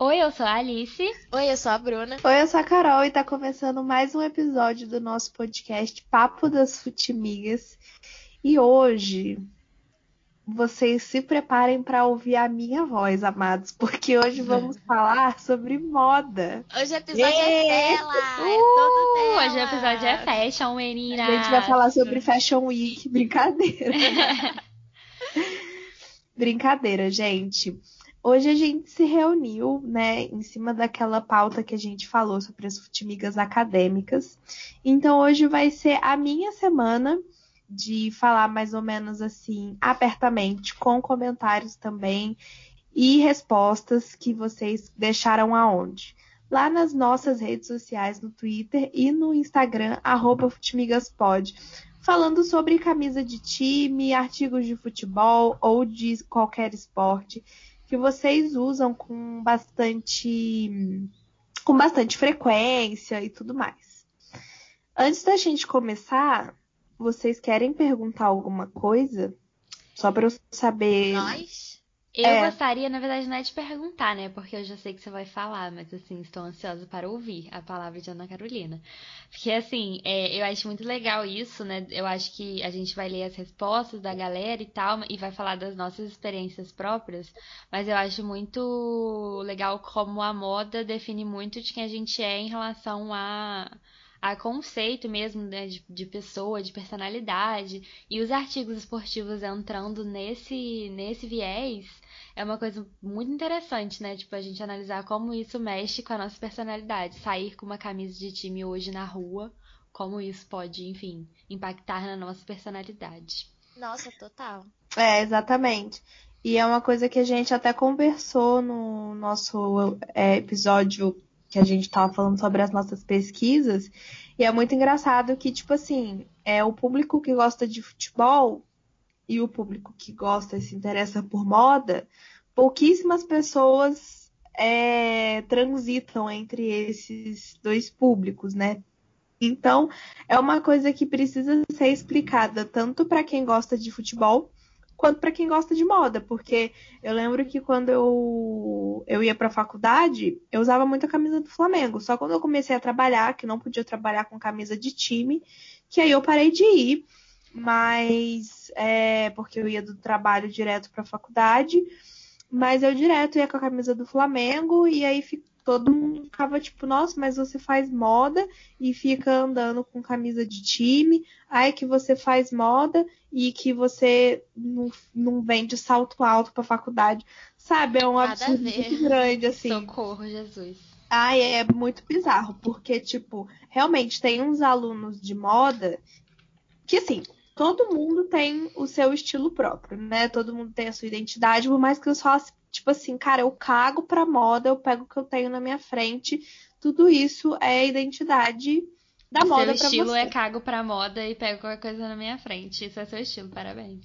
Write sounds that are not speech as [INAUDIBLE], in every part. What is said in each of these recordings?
Oi, eu sou a Alice. Oi, eu sou a Bruna. Oi, eu sou a Carol e tá começando mais um episódio do nosso podcast Papo das Futimigas. E hoje vocês se preparem para ouvir a minha voz, amados, porque hoje vamos [LAUGHS] falar sobre moda. Hoje o episódio é dela, é todo dela. Hoje o episódio é fashion, menina. A gente vai falar sobre Fashion Week, brincadeira. [LAUGHS] brincadeira, gente. Hoje a gente se reuniu, né, em cima daquela pauta que a gente falou sobre as futimigas acadêmicas. Então hoje vai ser a minha semana de falar mais ou menos assim, abertamente, com comentários também e respostas que vocês deixaram aonde? Lá nas nossas redes sociais, no Twitter e no Instagram, arroba Futimigaspod, falando sobre camisa de time, artigos de futebol ou de qualquer esporte que vocês usam com bastante com bastante frequência e tudo mais. Antes da gente começar, vocês querem perguntar alguma coisa? Só para eu saber. Nós? Eu é. gostaria, na verdade, não é de perguntar, né? Porque eu já sei que você vai falar, mas assim, estou ansiosa para ouvir a palavra de Ana Carolina. Porque, assim, é, eu acho muito legal isso, né? Eu acho que a gente vai ler as respostas da galera e tal, e vai falar das nossas experiências próprias, mas eu acho muito legal como a moda define muito de quem a gente é em relação a a conceito mesmo né, de, de, pessoa, de personalidade, e os artigos esportivos entrando nesse, nesse viés é uma coisa muito interessante, né? Tipo, a gente analisar como isso mexe com a nossa personalidade. Sair com uma camisa de time hoje na rua, como isso pode, enfim, impactar na nossa personalidade. Nossa, total. É, exatamente. E é uma coisa que a gente até conversou no nosso é, episódio que a gente estava falando sobre as nossas pesquisas. E é muito engraçado que, tipo assim, é o público que gosta de futebol e o público que gosta e se interessa por moda, pouquíssimas pessoas é, transitam entre esses dois públicos, né? Então, é uma coisa que precisa ser explicada tanto para quem gosta de futebol quanto para quem gosta de moda, porque eu lembro que quando eu, eu ia para a faculdade, eu usava muito a camisa do Flamengo. Só quando eu comecei a trabalhar, que não podia trabalhar com camisa de time, que aí eu parei de ir, mas é, porque eu ia do trabalho direto para a faculdade, mas eu direto ia com a camisa do Flamengo e aí todo mundo ficava tipo, nossa, mas você faz moda e fica andando com camisa de time, aí que você faz moda e que você não, não vende salto alto pra faculdade. Sabe? É um Nada absurdo muito grande, assim. Socorro, Jesus. Ai, é muito bizarro, porque, tipo, realmente tem uns alunos de moda que, assim, todo mundo tem o seu estilo próprio, né? Todo mundo tem a sua identidade, por mais que eu façam tipo assim, cara, eu cago pra moda, eu pego o que eu tenho na minha frente. Tudo isso é identidade da seu moda pra você. Seu estilo é cago pra moda e pego qualquer coisa na minha frente. Isso é seu estilo, parabéns.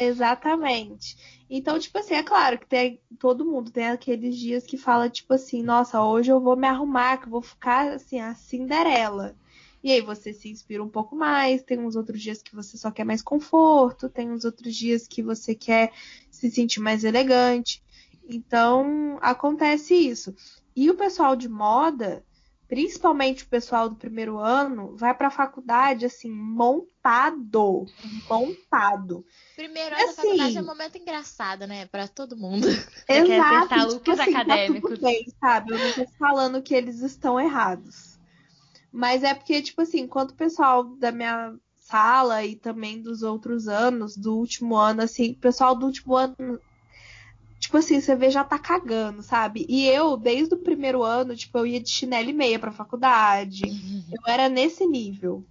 Exatamente. Então, tipo assim, é claro que tem, todo mundo tem aqueles dias que fala, tipo assim, nossa, hoje eu vou me arrumar, que eu vou ficar assim, a Cinderela. E aí você se inspira um pouco mais, tem uns outros dias que você só quer mais conforto, tem uns outros dias que você quer se sentir mais elegante. Então, acontece isso. E o pessoal de moda, principalmente o pessoal do primeiro ano, vai para a faculdade assim, montado, montado. Primeiro ano assim, da faculdade é um momento engraçado, né, para todo mundo. [LAUGHS] Exato, quer tipo assim, acadêmicos. Tá bem, sabe? Eu não tô falando que eles estão errados. Mas é porque, tipo assim, enquanto o pessoal da minha sala e também dos outros anos, do último ano, assim, o pessoal do último ano tipo assim, você vê já tá cagando, sabe? E eu, desde o primeiro ano, tipo, eu ia de chinelo e meia pra faculdade. Uhum. Eu era nesse nível.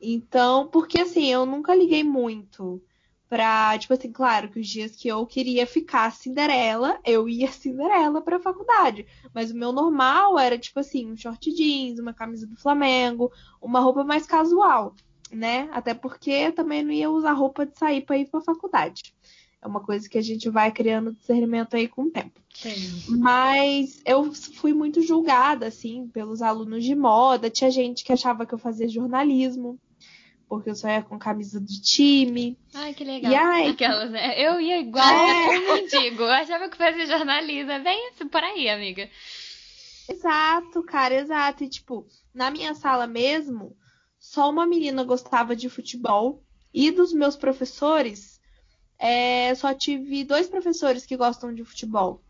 Então, porque assim, eu nunca liguei muito pra, tipo assim, claro que os dias que eu queria ficar Cinderela, eu ia Cinderela pra faculdade. Mas o meu normal era, tipo assim, um short jeans, uma camisa do Flamengo, uma roupa mais casual, né? Até porque eu também não ia usar roupa de sair pra ir pra faculdade. É uma coisa que a gente vai criando discernimento aí com o tempo. Sim. Mas eu fui muito julgada, assim, pelos alunos de moda. Tinha gente que achava que eu fazia jornalismo. Porque eu só ia com camisa de time. Ai, que legal. E aí, Aquelas, né? Eu ia igual É. um mendigo. Eu achava que fazia jornalismo. É bem isso por aí, amiga. Exato, cara, exato. E, tipo, na minha sala mesmo, só uma menina gostava de futebol. E dos meus professores, é, só tive dois professores que gostam de futebol.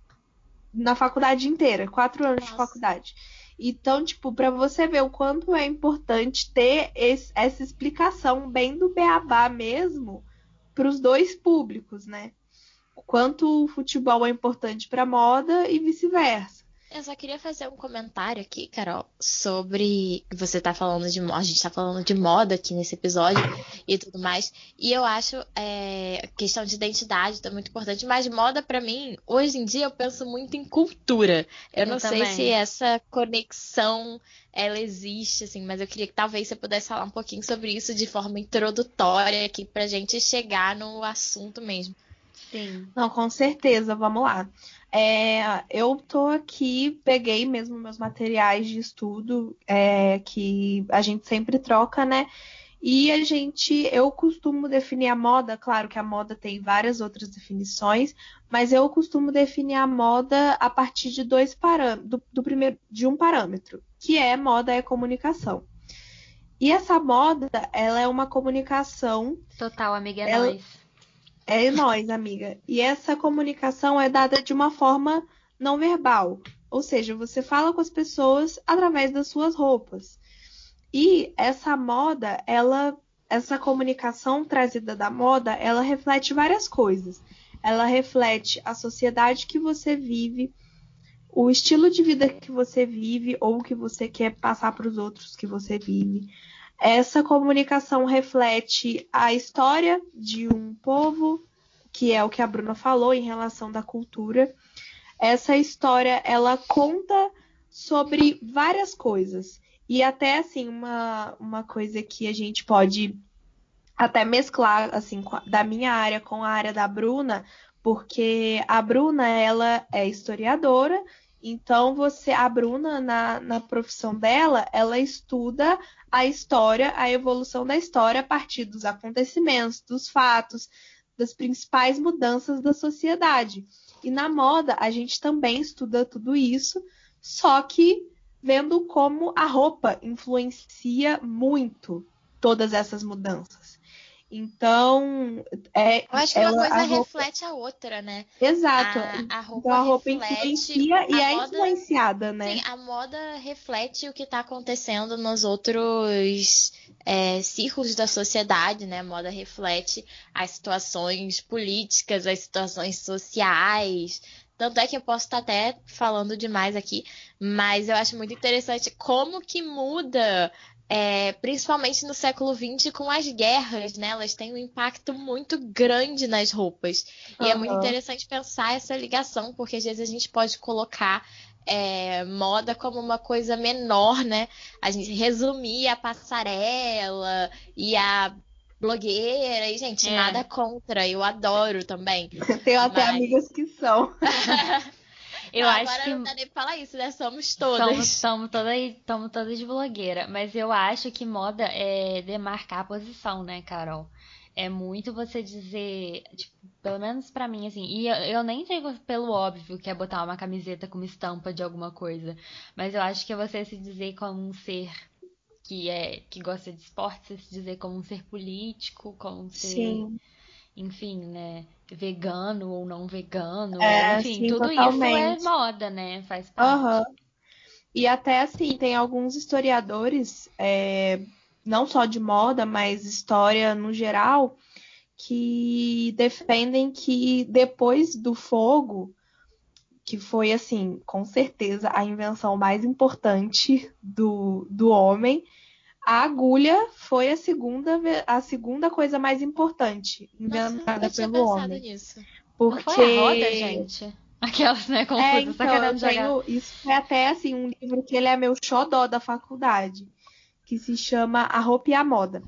Na faculdade inteira, quatro anos de Nossa. faculdade. Então, tipo, pra você ver o quanto é importante ter esse- essa explicação bem do beabá mesmo pros dois públicos, né? O quanto o futebol é importante pra moda e vice-versa. Eu só queria fazer um comentário aqui, Carol, sobre você tá falando de moda, a gente tá falando de moda aqui nesse episódio e tudo mais. E eu acho é, questão de identidade tá muito importante, mas moda pra mim, hoje em dia eu penso muito em cultura. Eu, Eu não sei também. se essa conexão ela existe, assim, mas eu queria que talvez você pudesse falar um pouquinho sobre isso de forma introdutória aqui pra gente chegar no assunto mesmo. Sim. Não, com certeza, vamos lá. É, eu tô aqui, peguei mesmo meus materiais de estudo, é, que a gente sempre troca, né? E a gente, eu costumo definir a moda, claro que a moda tem várias outras definições, mas eu costumo definir a moda a partir de dois parâmetros, do, do primeiro, de um parâmetro, que é moda é comunicação. E essa moda, ela é uma comunicação Total, amiga, é Ela- nóis. É nós, amiga. E essa comunicação é dada de uma forma não verbal. Ou seja, você fala com as pessoas através das suas roupas. E essa moda, ela, essa comunicação trazida da moda, ela reflete várias coisas. Ela reflete a sociedade que você vive, o estilo de vida que você vive ou que você quer passar para os outros que você vive. Essa comunicação reflete a história de um povo, que é o que a Bruna falou em relação da cultura. Essa história, ela conta sobre várias coisas. E até assim, uma, uma coisa que a gente pode até mesclar assim da minha área com a área da Bruna, porque a Bruna ela é historiadora, então você a Bruna na, na profissão dela, ela estuda a história, a evolução da história a partir dos acontecimentos, dos fatos, das principais mudanças da sociedade. E na moda a gente também estuda tudo isso, só que vendo como a roupa influencia muito todas essas mudanças. Então, é, Eu acho que ela- uma coisa a roupa- reflete a outra, né? Exato. A, a roupa então a roupa reflete influencia e é influenciada, né? Sim, a moda reflete o que está acontecendo nos outros é, círculos da sociedade, né? A moda reflete as situações políticas, as situações sociais. Tanto é que eu posso estar até falando demais aqui, mas eu acho muito interessante como que muda, é, principalmente no século XX, com as guerras, né? Elas têm um impacto muito grande nas roupas. E é muito interessante pensar essa ligação, porque às vezes a gente pode colocar é, moda como uma coisa menor, né? A gente resumir a passarela e a blogueira, e, gente, É. nada contra, eu adoro também. [LAUGHS] Tenho até Mas- amigas que são. [LAUGHS] Eu Não, acho agora que não dá nem pra falar isso, né? Somos todas. somos todas, somos todas blogueira, mas eu acho que moda é demarcar a posição, né, Carol? É muito você dizer, tipo, pelo menos pra mim, assim, e eu, eu nem digo pelo óbvio que é botar uma camiseta com uma estampa de alguma coisa, mas eu acho que é você se dizer como um ser que é que gosta de esporte, você se dizer como um ser político, como um ser, Sim. enfim, né, vegano ou não vegano, É, enfim, sim, tudo isso é totalmente. moda, né? Faz parte. Aham. E até assim, tem alguns historiadores, é, não só de moda, mas história no geral, que defendem que depois do fogo, que foi assim, com certeza a invenção mais importante do, do homem, a agulha foi a segunda, a segunda coisa mais importante Nossa, inventada tinha pelo homem. nisso. Não Porque foi a roda, gente? Aquelas, né, É, confusas, então, querendo jogar. tenho. Isso foi até assim, um livro que ele é meu xodó da faculdade, que se chama A Roupa e a Moda.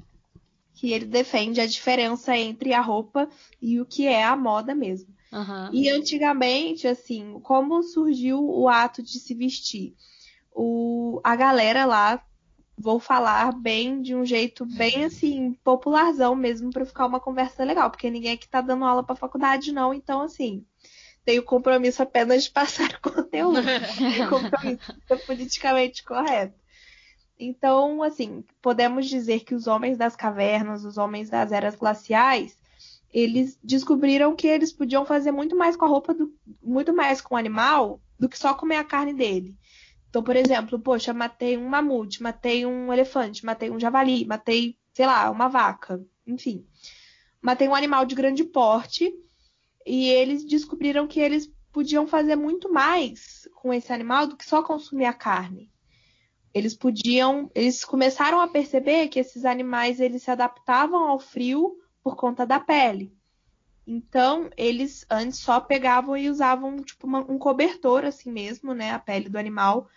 Que ele defende a diferença entre a roupa e o que é a moda mesmo. Aham. E antigamente, assim, como surgiu o ato de se vestir? O, a galera lá vou falar bem de um jeito bem assim, popularzão mesmo, para ficar uma conversa legal, porque ninguém aqui tá dando aula para faculdade, não, então assim, tenho compromisso apenas de [LAUGHS] passar conteúdo. tenho [LAUGHS] compromisso politicamente correto. Então, assim, podemos dizer que os homens das cavernas, os homens das eras glaciais, eles descobriram que eles podiam fazer muito mais com a roupa, do, muito mais com o animal, do que só comer a carne dele. Então, por exemplo, poxa, matei um mamute, matei um elefante, matei um javali, matei, sei lá, uma vaca, enfim. Matei um animal de grande porte e eles descobriram que eles podiam fazer muito mais com esse animal do que só consumir a carne. Eles podiam, eles começaram a perceber que esses animais eles se adaptavam ao frio por conta da pele. Então, eles antes só pegavam e usavam tipo uma, um cobertor assim mesmo, né, a pele do animal.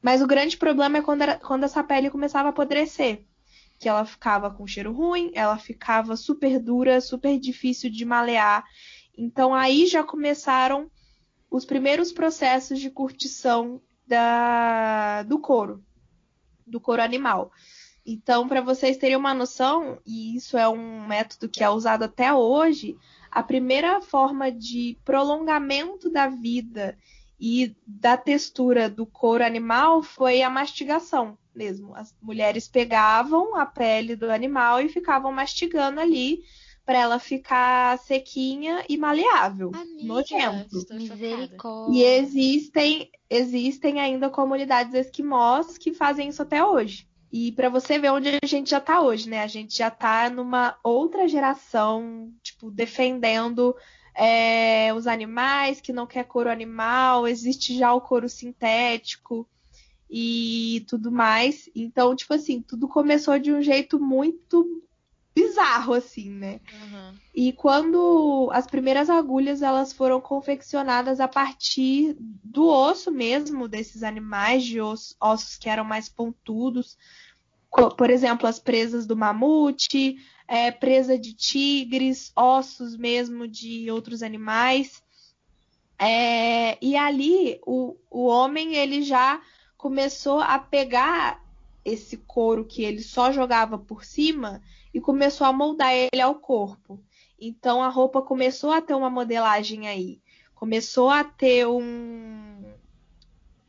Mas o grande problema é quando, era, quando essa pele começava a apodrecer, que ela ficava com cheiro ruim, ela ficava super dura, super difícil de malear. Então aí já começaram os primeiros processos de curtição da, do couro do couro animal. Então, para vocês terem uma noção, e isso é um método que é usado até hoje, a primeira forma de prolongamento da vida e da textura do couro animal foi a mastigação mesmo. As mulheres pegavam a pele do animal e ficavam mastigando ali para ela ficar sequinha e maleável, Amiga, nojento. E existem existem ainda comunidades esquimós que fazem isso até hoje. E para você ver onde a gente já está hoje, né? A gente já está numa outra geração, tipo, defendendo é, os animais, que não quer couro animal, existe já o couro sintético e tudo mais. Então, tipo assim, tudo começou de um jeito muito bizarro, assim, né? Uhum. E quando as primeiras agulhas elas foram confeccionadas a partir do osso mesmo desses animais, de ossos, ossos que eram mais pontudos, por exemplo, as presas do mamute, é, presa de tigres, ossos mesmo de outros animais. É, e ali o, o homem ele já começou a pegar esse couro que ele só jogava por cima e começou a moldar ele ao corpo. Então a roupa começou a ter uma modelagem aí. Começou a ter um.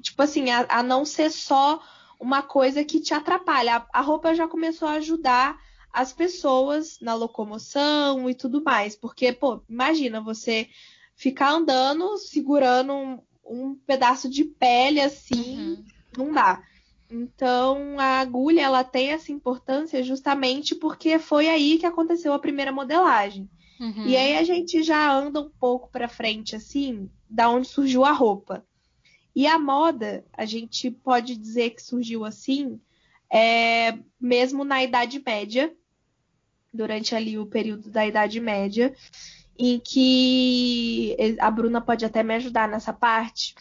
Tipo assim, a, a não ser só uma coisa que te atrapalha. A, a roupa já começou a ajudar as pessoas na locomoção e tudo mais. Porque, pô, imagina você ficar andando segurando um, um pedaço de pele assim, uhum. não dá. Então, a agulha ela tem essa importância justamente porque foi aí que aconteceu a primeira modelagem. Uhum. E aí a gente já anda um pouco para frente assim, da onde surgiu a roupa. E a moda, a gente pode dizer que surgiu assim, é, mesmo na Idade Média, durante ali o período da Idade Média, em que a Bruna pode até me ajudar nessa parte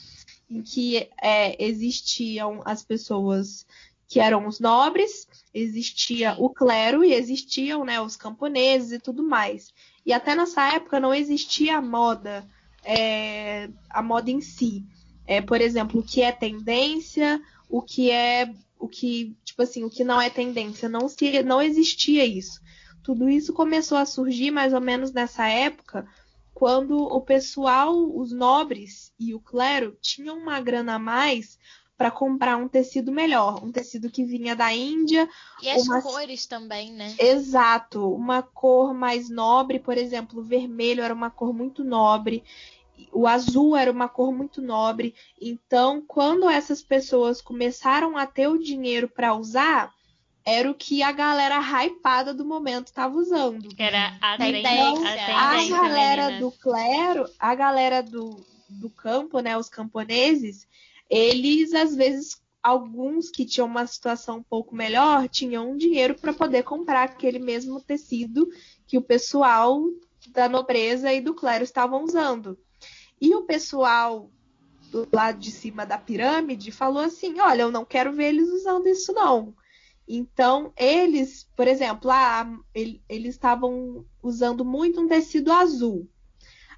em que é, existiam as pessoas que eram os nobres, existia o clero e existiam né, os camponeses e tudo mais. E até nessa época não existia a moda, é, a moda em si. É, por exemplo, o que é tendência, o que é o que, tipo assim, o que não é tendência, não, se, não existia isso. Tudo isso começou a surgir mais ou menos nessa época, quando o pessoal, os nobres e o clero tinham uma grana a mais para comprar um tecido melhor, um tecido que vinha da Índia. E as uma... cores também, né? Exato, uma cor mais nobre, por exemplo, o vermelho era uma cor muito nobre, o azul era uma cor muito nobre. Então, quando essas pessoas começaram a ter o dinheiro para usar, era o que a galera hypada do momento estava usando. Era a tendência. a, a galera do clero, a galera do, do campo, né, os camponeses, eles às vezes alguns que tinham uma situação um pouco melhor tinham dinheiro para poder comprar aquele mesmo tecido que o pessoal da nobreza e do clero estavam usando. E o pessoal do lado de cima da pirâmide falou assim: olha, eu não quero ver eles usando isso não. Então, eles, por exemplo, ah, eles estavam usando muito um tecido azul.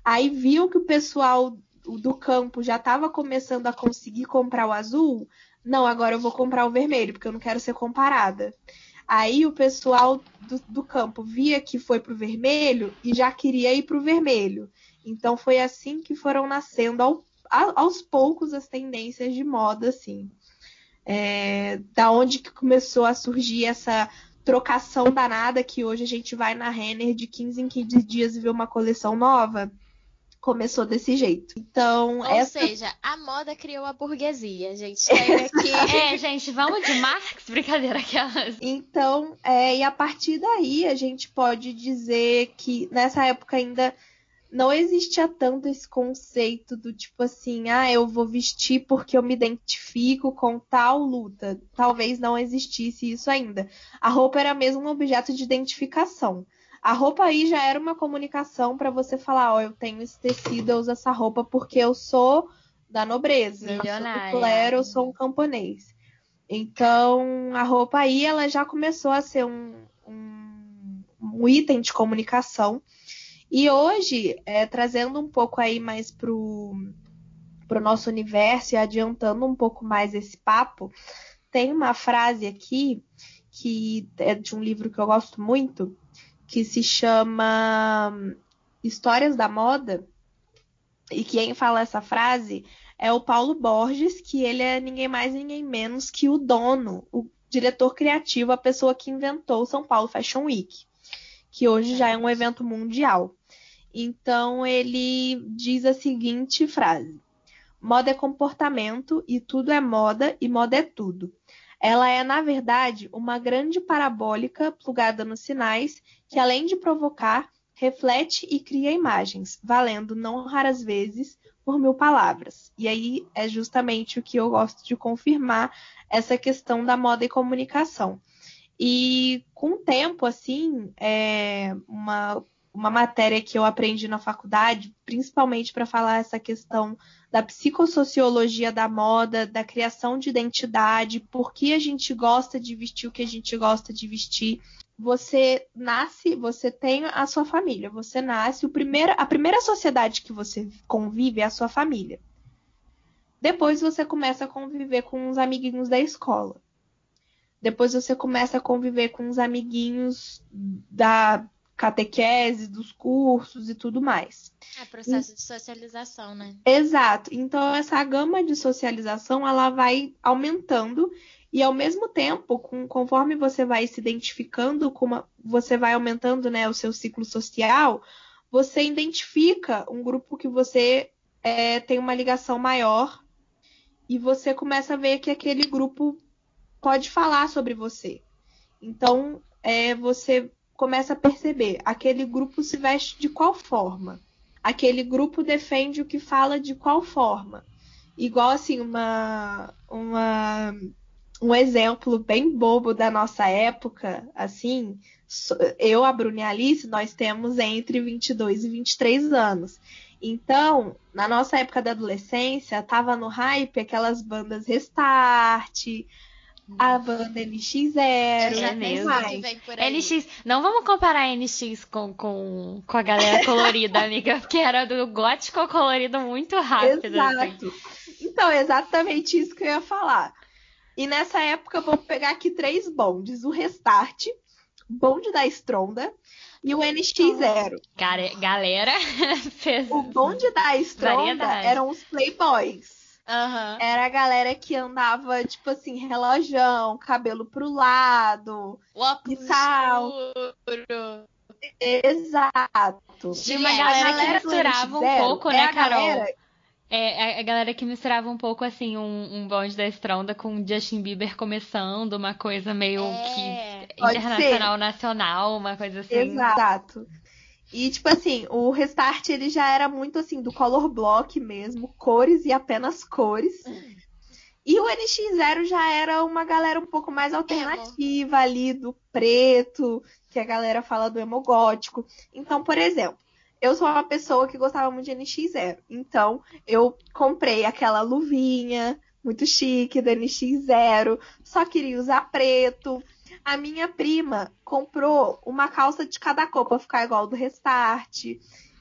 Aí viu que o pessoal do campo já estava começando a conseguir comprar o azul, não, agora eu vou comprar o vermelho, porque eu não quero ser comparada. Aí o pessoal do, do campo via que foi pro vermelho e já queria ir pro vermelho. Então foi assim que foram nascendo ao, aos poucos as tendências de moda, assim. É, da onde que começou a surgir essa trocação danada que hoje a gente vai na Renner de 15 em 15 dias e vê uma coleção nova começou desse jeito. Então, Ou essa... seja, a moda criou a burguesia. A gente chega aqui. é, gente, vamos de Marx, brincadeira aquelas. Então, é, e a partir daí a gente pode dizer que nessa época ainda não existia tanto esse conceito do tipo assim, ah, eu vou vestir porque eu me identifico com tal luta. Talvez não existisse isso ainda. A roupa era mesmo um objeto de identificação. A roupa aí já era uma comunicação para você falar, ó, oh, eu tenho esse tecido, eu uso essa roupa porque eu sou da nobreza, Milionária. eu sou do clero, eu sou um camponês. Então, a roupa aí, ela já começou a ser um, um, um item de comunicação e hoje, é, trazendo um pouco aí mais pro, pro nosso universo e adiantando um pouco mais esse papo, tem uma frase aqui que é de um livro que eu gosto muito, que se chama Histórias da Moda. E quem fala essa frase é o Paulo Borges, que ele é ninguém mais ninguém menos que o dono, o diretor criativo, a pessoa que inventou o São Paulo Fashion Week, que hoje já é um evento mundial. Então ele diz a seguinte frase: Moda é comportamento e tudo é moda e moda é tudo. Ela é, na verdade, uma grande parabólica plugada nos sinais que, além de provocar, reflete e cria imagens, valendo não raras vezes por mil palavras. E aí é justamente o que eu gosto de confirmar essa questão da moda e comunicação. E com o tempo, assim, é uma uma matéria que eu aprendi na faculdade, principalmente para falar essa questão da psicossociologia da moda, da criação de identidade, por que a gente gosta de vestir o que a gente gosta de vestir. Você nasce, você tem a sua família, você nasce, o primeiro, a primeira sociedade que você convive é a sua família. Depois você começa a conviver com os amiguinhos da escola. Depois você começa a conviver com os amiguinhos da catequese, dos cursos e tudo mais. É processo e... de socialização, né? Exato. Então essa gama de socialização ela vai aumentando e ao mesmo tempo, com, conforme você vai se identificando, como você vai aumentando, né, o seu ciclo social, você identifica um grupo que você é, tem uma ligação maior e você começa a ver que aquele grupo pode falar sobre você. Então, é, você começa a perceber aquele grupo se veste de qual forma, aquele grupo defende o que fala de qual forma. Igual assim, uma, uma um exemplo bem bobo da nossa época, assim, eu, a Bruna e a Alice, nós temos entre 22 e 23 anos. Então, na nossa época da adolescência, tava no hype aquelas bandas Restart, a banda NX0. É mesmo. NX. Não vamos comparar NX com, com, com a galera colorida, [LAUGHS] amiga, porque era do gótico colorido muito rápido. Exato. Assim. Então, é exatamente isso que eu ia falar. E nessa época, vamos pegar aqui três bondes: o Restart, bonde da Stronda e o NX0. Cara, galera, [LAUGHS] fez... O bonde da Stronda eram os Playboys. Uhum. Era a galera que andava, tipo assim, relojão, cabelo pro lado, óculos escuro. Exato. Tinha uma galera, galera que misturava um pouco, né, Carol? Galera... É, a galera que misturava um pouco, assim, um, um bonde da estronda com Justin Bieber começando, uma coisa meio é, que internacional, nacional, uma coisa assim. Exato. E, tipo assim, o Restart ele já era muito assim, do color block mesmo, cores e apenas cores. E o NX0 já era uma galera um pouco mais alternativa emo. ali, do preto, que a galera fala do emo gótico. Então, por exemplo, eu sou uma pessoa que gostava muito de NX0. Então, eu comprei aquela luvinha muito chique do NX0, só queria usar preto. A minha prima comprou uma calça de cada cor pra ficar igual do Restart.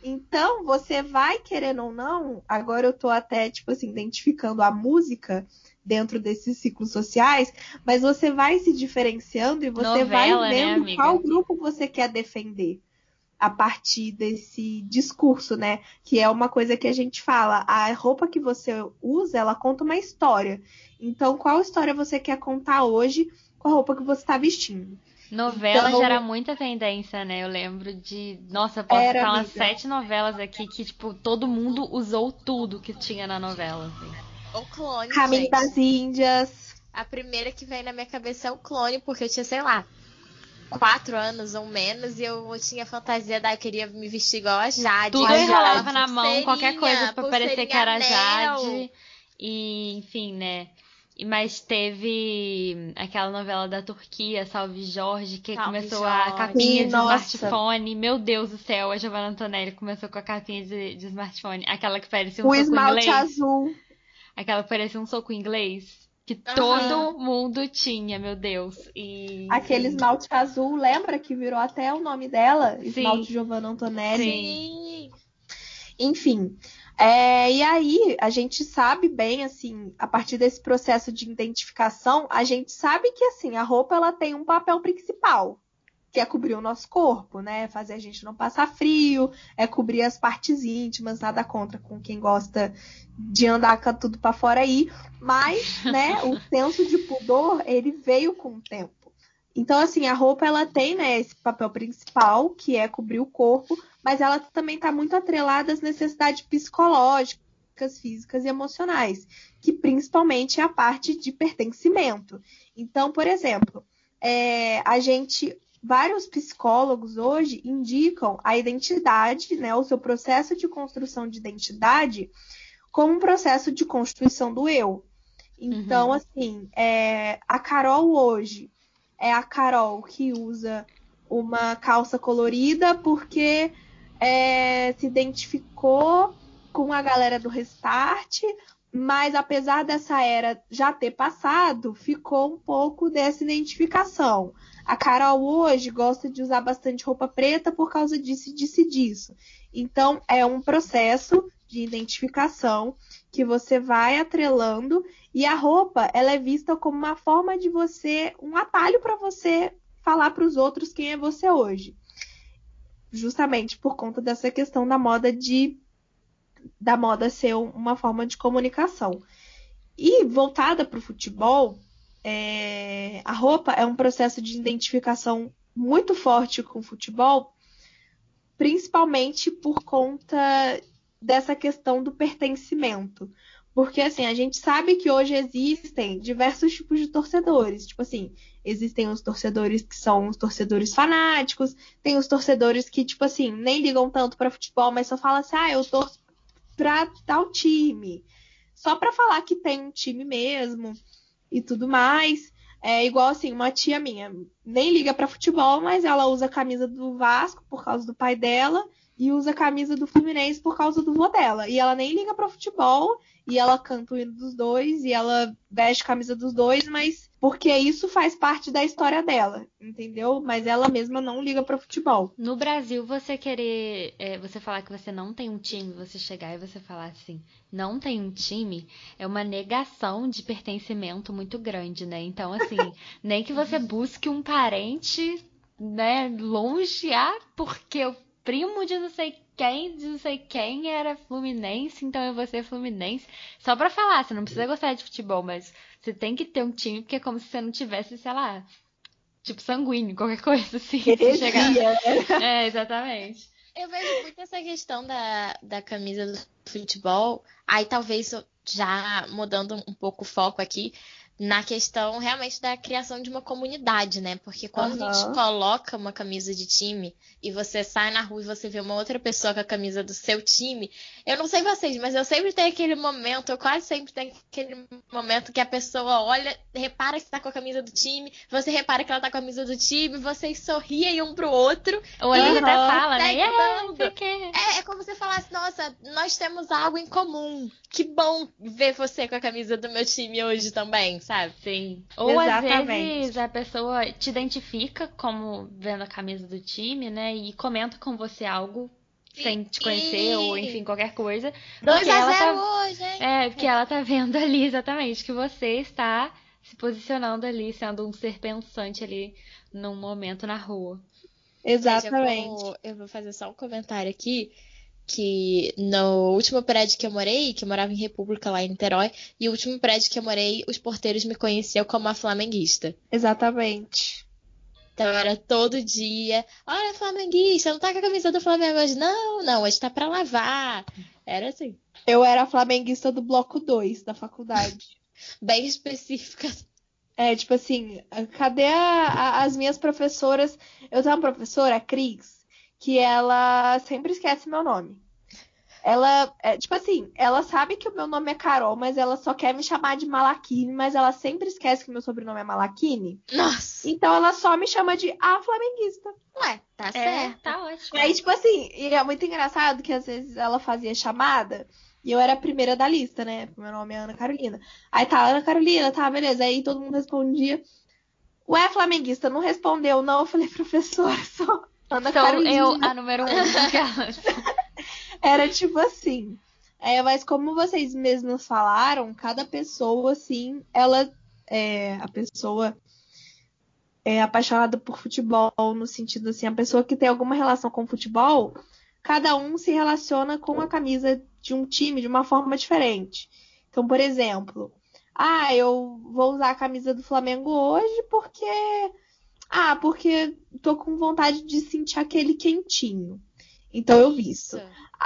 Então, você vai querendo ou não, agora eu tô até, tipo assim, identificando a música dentro desses ciclos sociais, mas você vai se diferenciando e você Novela, vai né, vendo amiga? qual grupo você quer defender a partir desse discurso, né? Que é uma coisa que a gente fala, a roupa que você usa, ela conta uma história. Então, qual história você quer contar hoje com a roupa que você está vestindo? Novela Então- gera muita tendência, né? Eu lembro de. Nossa, posso Era, falar umas amiga. sete novelas aqui que, tipo, todo mundo usou tudo que tinha na novela. assim. O clone, Caminho gente. das Índias. A primeira que vem na minha cabeça é o clone, porque eu tinha, sei lá, quatro anos ou menos, e eu tinha fantasia da eu queria me vestir igual a Jade. Tudo enrolava na mão, qualquer coisa pra parecer que era anel. Jade. E, enfim, né? Mas teve aquela novela da Turquia, Salve Jorge, que Salve começou a Jorge. capinha de Nossa. smartphone. Meu Deus do céu, a Giovanna Antonelli começou com a capinha de, de smartphone. Aquela que parecia um O soco esmalte inglês. azul. Aquela que parecia um soco inglês. Que Aham. todo mundo tinha, meu Deus. E. Aquele esmalte azul, lembra que virou até o nome dela? Esmalte Giovanna Antonelli. Sim. Enfim. É, e aí, a gente sabe bem, assim, a partir desse processo de identificação, a gente sabe que, assim, a roupa, ela tem um papel principal, que é cobrir o nosso corpo, né? Fazer a gente não passar frio, é cobrir as partes íntimas, nada contra com quem gosta de andar com tudo pra fora aí, mas, né, o senso de pudor, ele veio com o tempo. Então, assim, a roupa, ela tem, né, esse papel principal, que é cobrir o corpo, mas ela também está muito atrelada às necessidades psicológicas, físicas e emocionais, que principalmente é a parte de pertencimento. Então, por exemplo, é, a gente, vários psicólogos hoje indicam a identidade, né, o seu processo de construção de identidade, como um processo de constituição do eu. Então, Uhum. assim, é, a Carol hoje é a Carol que usa uma calça colorida porque é, se identificou com a galera do Restart, mas apesar dessa era já ter passado, ficou um pouco dessa identificação. A Carol hoje gosta de usar bastante roupa preta por causa disso disso e disso. Então, é um processo de identificação que você vai atrelando e a roupa, ela é vista como uma forma de você, um atalho para você falar para os outros quem é você hoje. Justamente por conta dessa questão da moda de da moda ser uma forma de comunicação. E voltada para o futebol, é, a roupa é um processo de identificação muito forte com o futebol, principalmente por conta dessa questão do pertencimento. Porque, assim, a gente sabe que hoje existem diversos tipos de torcedores. Tipo assim, existem os torcedores que são os torcedores fanáticos, tem os torcedores que, tipo assim, nem ligam tanto para futebol, mas só falam assim, ah, eu torço pra tal time. Só pra falar que tem um time mesmo e tudo mais. É igual assim, uma tia minha nem liga pra futebol, mas ela usa a camisa do Vasco por causa do pai dela e usa a camisa do Fluminense por causa do vô dela. E ela nem liga pra futebol e ela canta o hino dos dois e ela veste a camisa dos dois, mas porque isso faz parte da história dela, entendeu? Mas ela mesma não liga pra futebol. No Brasil, você querer, é, você falar que você não tem um time, você chegar e você falar assim, não tem um time, é uma negação de pertencimento muito grande, né? Então, assim, [LAUGHS] nem que você busque um parente, né, longe, ah, porque o primo de não sei quem, de não sei quem era fluminense, então eu vou ser fluminense. Só pra falar, você não precisa gostar de futebol, mas você tem que ter um time, porque é como se você não tivesse, sei lá, tipo sanguíneo, qualquer [LAUGHS] coisa assim. se chegar- né? [LAUGHS] É, exatamente. Eu vejo muito essa questão da, da camisa do futebol. Aí talvez já mudando um pouco o foco aqui na questão realmente da criação de uma comunidade, né? Porque quando a Aham. gente coloca uma camisa de time e você sai na rua e você vê uma outra pessoa com a camisa do seu time, eu não sei vocês, mas eu sempre tenho aquele momento, eu quase sempre tenho aquele momento que a pessoa olha, repara que tá com a camisa do time, você repara que ela tá com a camisa do time, vocês sorriem um pro outro. Ou às vezes até fala, né? O. É, é como se falasse, nossa, nós temos algo em comum. Que bom ver você com a camisa do meu time hoje também, sabe? Sim. Ou às Exatamente. vezes a pessoa te identifica como vendo a camisa do time, né? E comenta com você algo sem te conhecer, ou enfim, qualquer coisa. 2 a 0 tá... hoje, hein? É, porque ela tá vendo ali exatamente que você está se posicionando ali, sendo um ser pensante ali num momento na rua. Exatamente. eu, vou, eu vou fazer só um comentário aqui que no último prédio que eu morei, que eu morava em República lá em Niterói, e o último prédio que eu morei, os porteiros me conheciam como a flamenguista. Exatamente. Então era todo dia, olha flamenguista, não tá com a camisa do Flamengo hoje? Não, não, hoje tá pra lavar. Era assim. Eu era flamenguista do bloco 2 da faculdade. [LAUGHS] Bem específica. É, tipo assim, cadê a, a, as minhas professoras? Eu tenho uma professora, a Cris, que ela sempre esquece meu nome. Ela, é, tipo assim, ela sabe que o meu nome é Carol, mas ela só quer me chamar de Malakine, mas ela sempre esquece que meu sobrenome é Malakine. Nossa! Então ela só me chama de a flamenguista. Ué, tá É, certo. tá ótimo. Aí, tipo assim, e é muito engraçado que às vezes ela fazia chamada e eu era a primeira da lista, né? Meu nome é Ana Carolina. Aí tá, Ana Carolina, tá, beleza. Aí todo mundo respondia. Ué, flamenguista, não respondeu, não. Eu falei, professora, [LAUGHS] sou Ana Então, Carolina. eu, a número um daquelas. [LAUGHS] Era tipo assim. É, mas como vocês mesmos falaram, cada pessoa, assim, ela é a pessoa é apaixonada por futebol, no sentido assim, a pessoa que tem alguma relação com futebol, cada um se relaciona com a camisa de um time de uma forma diferente. Então, por exemplo, ah, eu vou usar a camisa do Flamengo hoje porque. Ah, porque tô com vontade de sentir aquele quentinho. Então eu visto.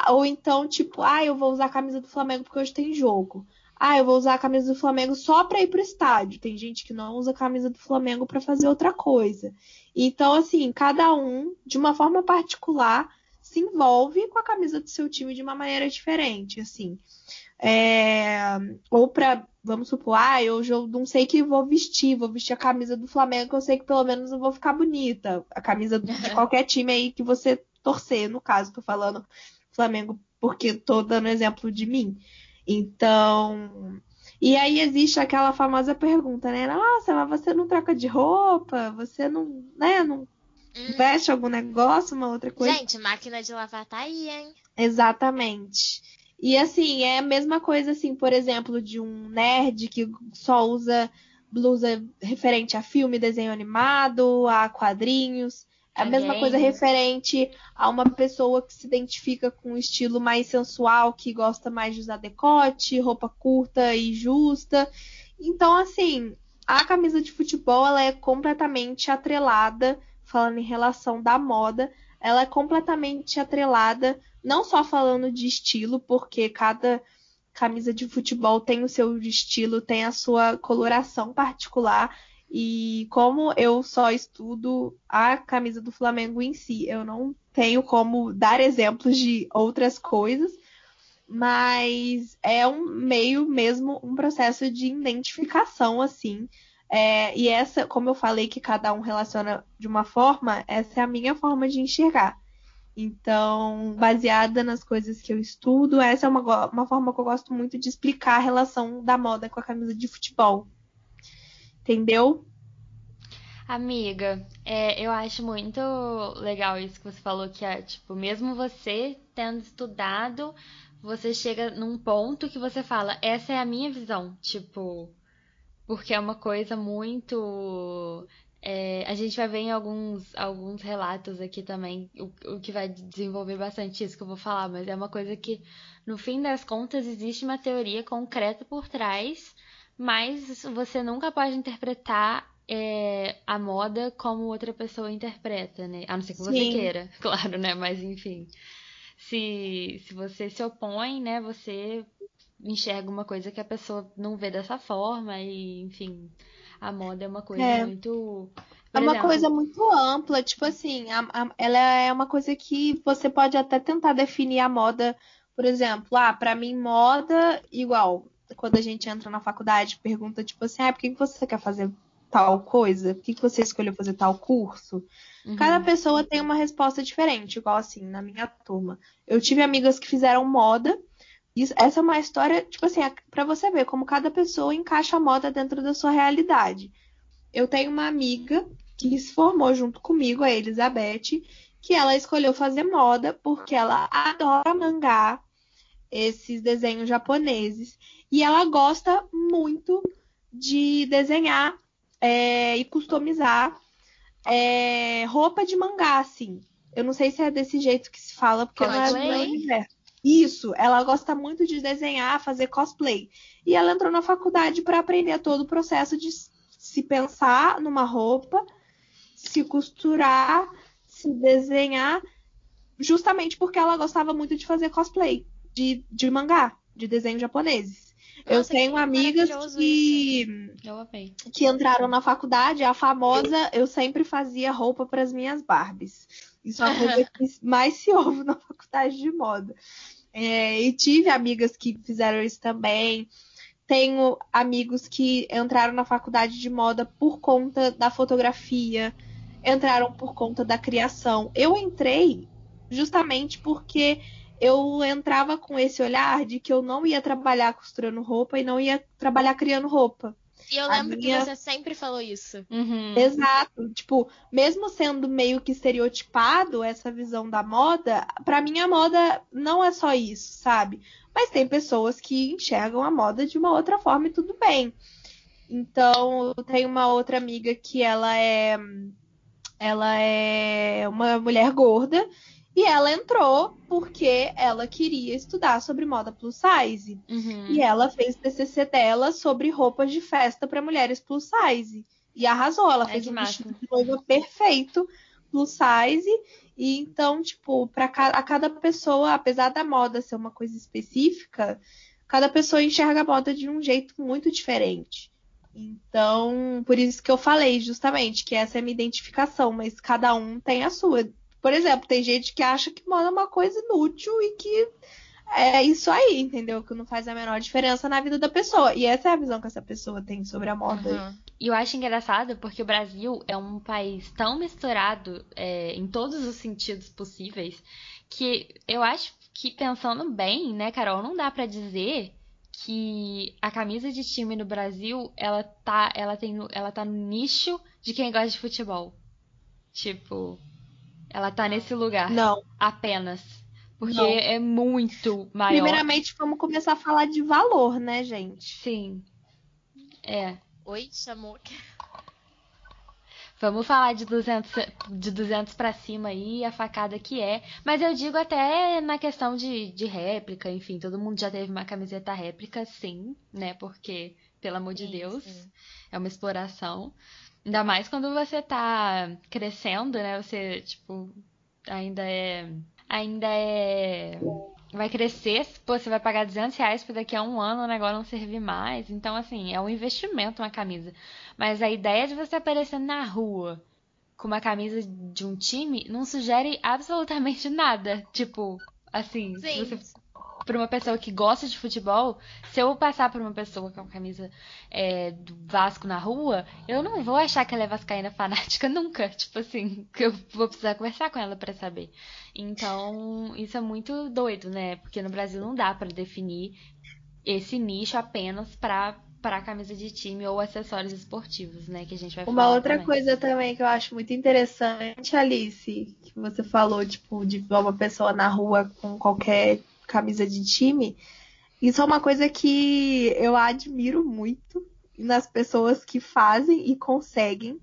Ou então, tipo, ah, eu vou usar a camisa do Flamengo porque hoje tem jogo. Ah, eu vou usar a camisa do Flamengo só pra ir pro estádio. Tem gente que não usa a camisa do Flamengo pra fazer outra coisa. Então, assim, cada um, de uma forma particular, se envolve com a camisa do seu time de uma maneira diferente, assim. É... Ou pra, vamos supor, ah, eu, eu não sei que vou vestir, vou vestir a camisa do Flamengo, que eu sei que pelo menos eu vou ficar bonita. A camisa de [LAUGHS] qualquer time aí que você torcer, no caso, tô falando Flamengo porque tô dando exemplo de mim. Então, e aí existe aquela famosa pergunta, né? Nossa, mas você não troca de roupa? Você não, né, não Hum. veste algum negócio, uma outra coisa? Gente, máquina de lavar tá aí, hein? Exatamente. E assim, é a mesma coisa assim, por exemplo, de um nerd que só usa blusa referente a filme, desenho animado, a quadrinhos. É a A mesma coisa referente a uma pessoa que se identifica com um estilo mais sensual, que gosta mais de usar decote, roupa curta e justa. Então, assim, a camisa de futebol ela é completamente atrelada, falando em relação da moda, ela é completamente atrelada, não só falando de estilo, porque cada camisa de futebol tem o seu estilo, tem a sua coloração particular. E como eu só estudo a camisa do Flamengo em si, eu não tenho como dar exemplos de outras coisas, mas é um meio mesmo, um processo de identificação, assim. É, e essa, como eu falei que cada um relaciona de uma forma, essa é a minha forma de enxergar. Então, baseada nas coisas que eu estudo, essa é uma, uma forma que eu gosto muito de explicar a relação da moda com a camisa de futebol. Entendeu? Amiga, é, eu acho muito legal isso que você falou, que é, tipo, mesmo você tendo estudado, você chega num ponto que você fala, essa é a minha visão, tipo, porque é uma coisa muito. é, a gente vai ver em alguns, alguns relatos aqui também, o, o que vai desenvolver bastante isso que eu vou falar, mas é uma coisa que, no fim das contas, existe uma teoria concreta por trás, mas você nunca pode interpretar é, a moda como outra pessoa interpreta, né? A não ser que você Sim. queira, [LAUGHS] claro, né? Mas enfim. Se, se você se opõe, né? Você enxerga uma coisa que a pessoa não vê dessa forma e, enfim, a moda é uma coisa É. muito. É uma exemplo, coisa muito ampla, tipo assim, a- a- ela é uma coisa que você pode até tentar definir a moda, por exemplo, ah, pra mim moda igual, quando a gente entra na faculdade, pergunta tipo assim, ah, por que você quer fazer tal coisa? Por que que você escolheu fazer tal curso? uhum, Cada pessoa tem uma resposta diferente, igual assim, na minha turma. Eu tive amigas que fizeram moda. Isso, essa é uma história, tipo assim, é pra você ver como cada pessoa encaixa a moda dentro da sua realidade. Eu tenho uma amiga que se formou junto comigo, a Elizabeth, que ela escolheu fazer moda porque ela adora mangá, esses desenhos japoneses, e ela gosta muito de desenhar é, e customizar é, roupa de mangá, assim. Eu não sei se é desse jeito que se fala, porque não é do meu universo. Isso, ela gosta muito de desenhar, fazer cosplay. E ela entrou na faculdade para aprender todo o processo de se pensar numa roupa, se costurar, se desenhar, justamente porque ela gostava muito de fazer cosplay de, de mangá, de desenho japoneses. Nossa, eu tenho amigas que, que entraram na faculdade, a famosa, eu sempre fazia roupa para as minhas Barbies. Isso é uma coisa [LAUGHS] que mais se ouve na faculdade de moda. É, e tive amigas que fizeram isso também. Tenho amigos que entraram na faculdade de moda por conta da fotografia, entraram por conta da criação. Eu entrei justamente porque eu entrava com esse olhar de que eu não ia trabalhar costurando roupa e não ia trabalhar criando roupa. E eu lembro minha... que você sempre falou isso. Uhum. Exato. Tipo, mesmo sendo meio que estereotipado essa visão da moda, para mim a moda não é só isso, sabe? Mas tem pessoas que enxergam a moda de uma outra forma e tudo bem. Então, eu tenho uma outra amiga que ela é ela é uma mulher gorda e ela entrou porque ela queria estudar sobre moda plus size. Uhum. E ela fez o TCC dela sobre roupas de festa para mulheres plus size. E arrasou. Ela é fez um vestido de noiva perfeito, plus size. E então, tipo, para a cada pessoa, apesar da moda ser uma coisa específica, cada pessoa enxerga a moda de um jeito muito diferente. Então, por isso que eu falei justamente que essa é a minha identificação, mas cada um tem a sua. Por exemplo, tem gente que acha que moda é uma coisa inútil e que é isso aí, entendeu? Que não faz a menor diferença na vida da pessoa. E essa é a visão que essa pessoa tem sobre a moda. Uhum. E eu acho engraçado porque o Brasil é um país tão misturado é, em todos os sentidos possíveis que eu acho que pensando bem, né, Carol, não dá para dizer que a camisa de time no Brasil ela tá, ela tem, ela tá no nicho de quem gosta de futebol. Tipo, ela tá nesse lugar. Não. Apenas. Porque Não. é muito maior. Primeiramente, vamos começar a falar de valor, né, gente? Sim. É. Oi, chamou. Vamos falar de 200, de 200 para cima aí, a facada que é. Mas eu digo até na questão de, de réplica, enfim, todo mundo já teve uma camiseta réplica, sim, né? Porque, pelo amor de sim, Deus, sim. é uma exploração. Ainda mais quando você tá crescendo, né? Você, tipo, ainda é. Ainda é. Vai crescer, pô, você vai pagar 200 reais pra daqui a um ano o negócio não servir mais. Então, assim, é um investimento uma camisa. Mas a ideia de você aparecer na rua com uma camisa de um time não sugere absolutamente [LAUGHS] nada. Tipo, assim, Sim. você por uma pessoa que gosta de futebol, se eu passar por uma pessoa com a camisa é, do Vasco na rua, eu não vou achar que ela é vascaína fanática [LAUGHS] nunca. Tipo assim, que eu vou precisar conversar com ela para saber. Então, isso é muito doido, né? Porque no Brasil não dá para definir esse nicho apenas para para camisa de time ou acessórios esportivos, né? Que a gente vai Uma outra também. coisa também que eu acho muito interessante, Alice, que você falou, tipo, de uma pessoa na rua com qualquer camisa de time, isso é uma coisa que eu admiro muito nas pessoas que fazem e conseguem.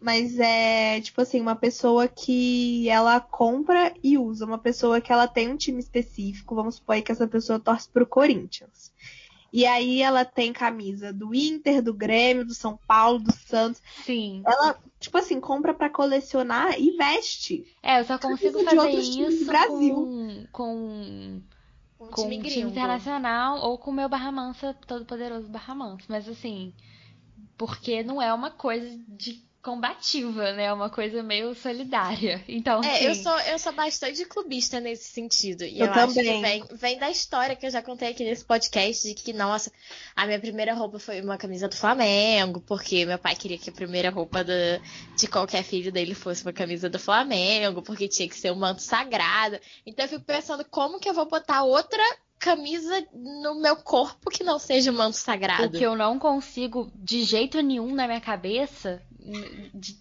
Mas é tipo assim, uma pessoa que ela compra e usa, uma pessoa que ela tem um time específico, vamos supor que essa pessoa torce pro Corinthians. E aí ela tem camisa do Inter, do Grêmio, do São Paulo, do Santos. Sim. Ela, tipo assim, compra para colecionar e veste. É, eu só consigo fazer isso Brasil. com, com Um com time um time internacional ou com o meu Barra Mansa, todo poderoso Barra Mansa. Mas assim, porque não é uma coisa de combativa, né? É uma coisa meio solidária. Então, É, assim, eu sou, eu sou bastante clubista nesse sentido. E Eu eu, acho que também. vem, vem da história que eu já contei aqui nesse podcast de que, nossa, a minha primeira roupa foi uma camisa do Flamengo, porque meu pai queria que a primeira roupa do- de qualquer filho dele fosse uma camisa do Flamengo, porque tinha que ser um manto sagrado. Então eu fico pensando como que eu vou botar outra camisa no meu corpo que não seja um manto o sagrado. que eu não consigo de jeito nenhum na minha cabeça,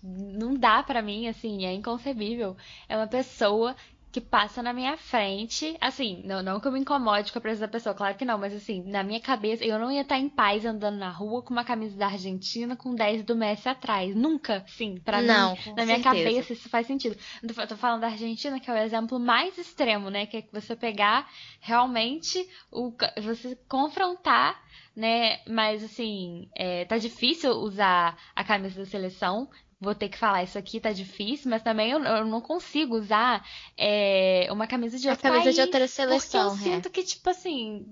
não dá para mim, assim, é inconcebível. É uma pessoa que passa na minha frente, assim, não, não que eu me incomode com a presença da pessoa, claro que não, mas assim, na minha cabeça, eu não ia estar em paz andando na rua com uma camisa da Argentina com 10 do Messi atrás. Nunca, sim, para não, mim, na minha cabeça isso faz sentido. Eu tô falando da Argentina, que é o exemplo mais extremo, né, que é você pegar realmente o você confrontar né? Mas assim, é, tá difícil usar a camisa da seleção vou ter que falar isso aqui tá difícil, mas também eu, eu não consigo usar é, uma camisa de outra camisa país, de outra seleção. Porque eu é. sinto que, tipo assim,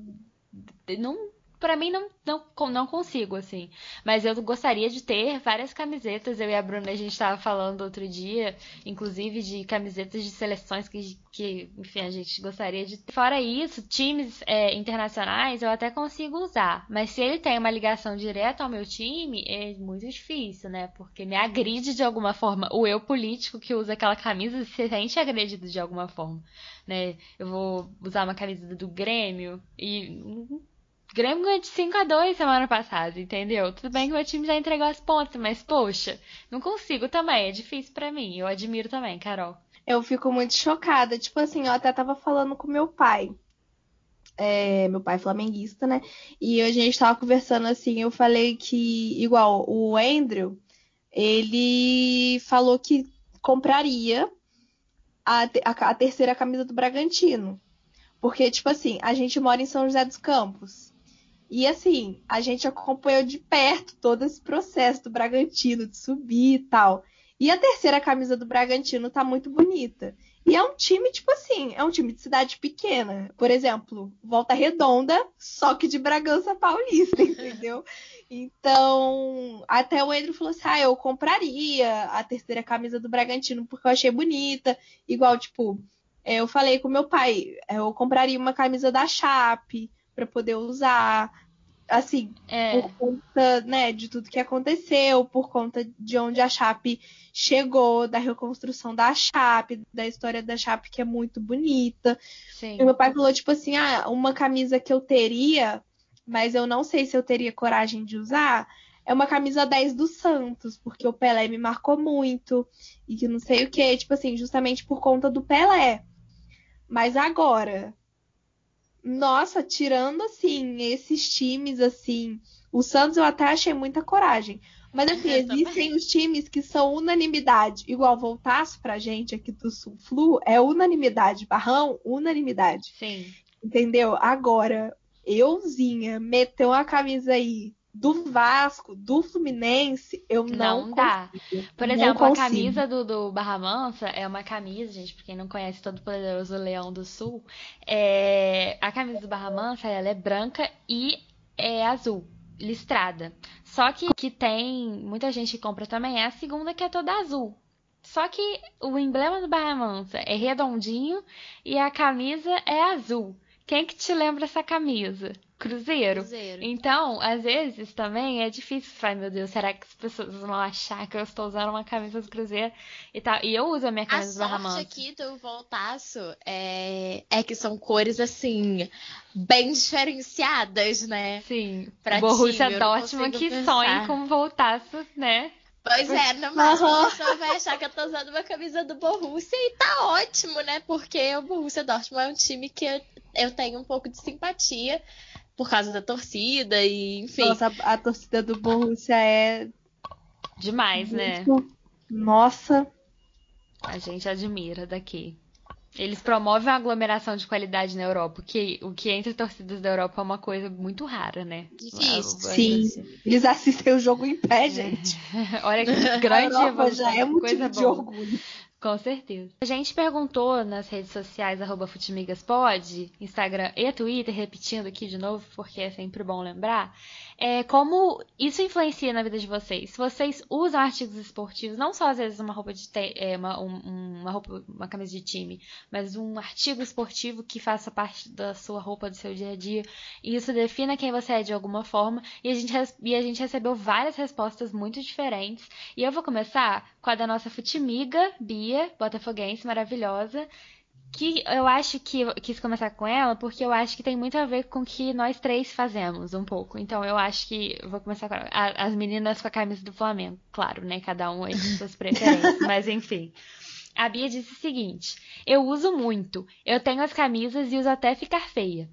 não para mim não, não, não consigo, assim. Mas eu gostaria de ter várias camisetas. Eu e a Bruna, a gente estava falando outro dia, inclusive, de camisetas de seleções que, que enfim, a gente gostaria de ter. Fora isso, times é, internacionais eu até consigo usar. Mas se ele tem uma ligação direta ao meu time, é muito difícil, né? Porque me agride de alguma forma. O eu político que usa aquela camisa se sente agredido de alguma forma, né? Eu vou usar uma camisa do Grêmio e Grêmio ganhou de 5 a 2 semana passada, entendeu? Tudo bem que meu time já entregou as pontas, mas poxa, não consigo também, é difícil para mim. Eu admiro também, Carol. Eu fico muito chocada. Tipo assim, eu até tava falando com meu pai. É, meu pai é flamenguista, né? E a gente tava conversando assim, eu falei que, igual, o Andrew, ele falou que compraria a, a, a terceira camisa do Bragantino. Porque, tipo assim, a gente mora em São José dos Campos. E assim, a gente acompanhou de perto todo esse processo do Bragantino de subir e tal. E a terceira camisa do Bragantino tá muito bonita. E é um time, tipo assim, é um time de cidade pequena. Por exemplo, Volta Redonda, só que de Bragança Paulista, [LAUGHS] entendeu? Então, até o Andrew falou assim: ah, eu compraria a terceira camisa do Bragantino porque eu achei bonita. Igual, tipo, eu falei com meu pai, eu compraria uma camisa da Chape para poder usar. Assim, é. por conta né, de tudo que aconteceu, por conta de onde a Chape chegou, da reconstrução da Chape, da história da Chape, que é muito bonita. Sim. E meu pai falou, tipo assim, ah, uma camisa que eu teria, mas eu não sei se eu teria coragem de usar, é uma camisa 10 do Santos, porque o Pelé me marcou muito, e que não sei o que, tipo assim, justamente por conta do Pelé. Mas agora, nossa, tirando assim, esses times assim, o Santos eu até achei muita coragem. Mas assim, [LAUGHS] existem os times que são unanimidade. Igual voltasse pra gente aqui do Sul Flu, é unanimidade. Barrão, unanimidade. Sim. Entendeu? Agora, euzinha, meteu uma camisa aí do Vasco, do Fluminense, eu não, não dá. Por exemplo, a camisa do, do Barra Mansa é uma camisa, gente, pra quem não conhece todo o poderoso Leão do Sul, é... a camisa do Barra Mansa, ela é branca e é azul, listrada. Só que que tem muita gente que compra também é a segunda que é toda azul. Só que o emblema do Barra Mansa é redondinho e a camisa é azul. Quem que te lembra essa camisa? Cruzeiro. Cruzeiro. Então, às vezes também é difícil. Ai, meu Deus, será que as pessoas vão achar que eu estou usando uma camisa do Cruzeiro e tal? E eu uso a minha camisa a do Barra sorte aqui do Voltaço é... é que são cores, assim, bem diferenciadas, né? Sim. Pra Borussia Dortmund que pensar. sonha com Voltaço, né? Pois é, no máximo uhum. a pessoa vai achar que eu tô usando uma camisa do Borussia e tá ótimo, né? Porque o Borussia Dortmund é um time que eu, eu tenho um pouco de simpatia por causa da torcida e enfim. Nossa, a, a torcida do Borussia é demais, né? Nossa. A gente admira daqui. Eles promovem a aglomeração de qualidade na Europa, que o que entre torcidas da Europa é uma coisa muito rara, né? Difícil. Sim. Eles assistem o jogo em pé, gente. [LAUGHS] Olha que grande a Europa já é muito coisa de orgulho. Com certeza. A gente perguntou nas redes sociais, arroba Instagram e Twitter, repetindo aqui de novo, porque é sempre bom lembrar, é, como isso influencia na vida de vocês. Vocês usam artigos esportivos, não só às vezes uma roupa de te, é, uma, um, uma roupa, uma camisa de time, mas um artigo esportivo que faça parte da sua roupa do seu dia a dia, e isso defina quem você é de alguma forma, e a gente, e a gente recebeu várias respostas muito diferentes. E eu vou começar com a da nossa Futimiga, Bia, botafoguense maravilhosa, que eu acho que eu quis começar com ela porque eu acho que tem muito a ver com o que nós três fazemos um pouco. Então eu acho que vou começar com a, as meninas com a camisa do Flamengo, claro, né? Cada um aí com suas preferências, [LAUGHS] mas enfim. A Bia disse o seguinte: Eu uso muito. Eu tenho as camisas e uso até ficar feia.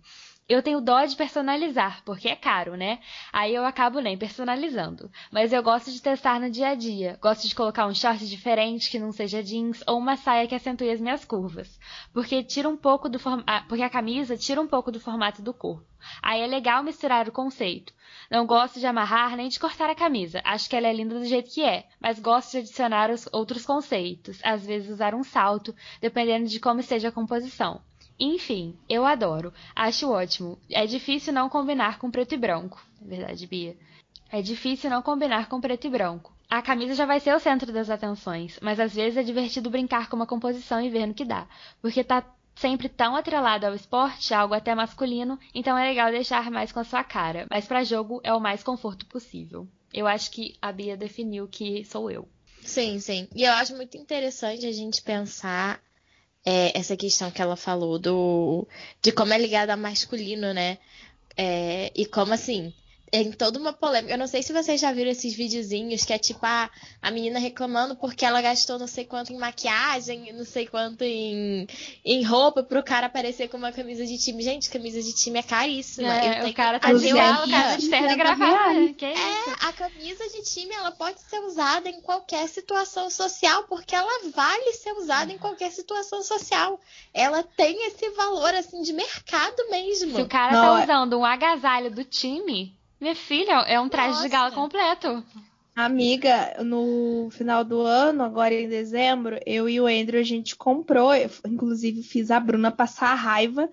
Eu tenho dó de personalizar, porque é caro, né? Aí eu acabo nem personalizando. Mas eu gosto de testar no dia a dia. Gosto de colocar um short diferente que não seja jeans ou uma saia que acentue as minhas curvas. Porque tira um pouco do form... Ah, porque a camisa tira um pouco do formato do corpo. Aí é legal misturar o conceito. Não gosto de amarrar nem de cortar a camisa. Acho que ela é linda do jeito que é, mas gosto de adicionar os outros conceitos, às vezes usar um salto, dependendo de como esteja a composição. Enfim, eu adoro. Acho ótimo. É difícil não combinar com preto e branco. É verdade, Bia. É difícil não combinar com preto e branco. A camisa já vai ser o centro das atenções, mas às vezes é divertido brincar com uma composição e ver no que dá, porque tá sempre tão atrelado ao esporte, algo até masculino, então é legal deixar mais com a sua cara, mas para jogo é o mais conforto possível. Eu acho que a Bia definiu que sou eu. Sim, sim. E eu acho muito interessante a gente pensar é, essa questão que ela falou do de como é ligada a masculino, né? É, e como assim, em toda uma polêmica. Eu não sei se vocês já viram esses videozinhos que é tipo a, a menina reclamando porque ela gastou não sei quanto em maquiagem, não sei quanto em, em roupa pro cara aparecer com uma camisa de time. Gente, camisa de time é caríssima. É, o cara tá cara de terno e gravata. É, é, a camisa de time ela pode ser usada em qualquer situação social, porque ela vale ser usada em qualquer situação social. Ela tem esse valor assim de mercado mesmo. Se o cara tá não, tá usando um agasalho do time, minha filha, é um traje Nossa. de gala completo. Amiga, no final do ano, agora em dezembro, eu e o Andrew a gente comprou, eu, inclusive fiz a Bruna passar a raiva,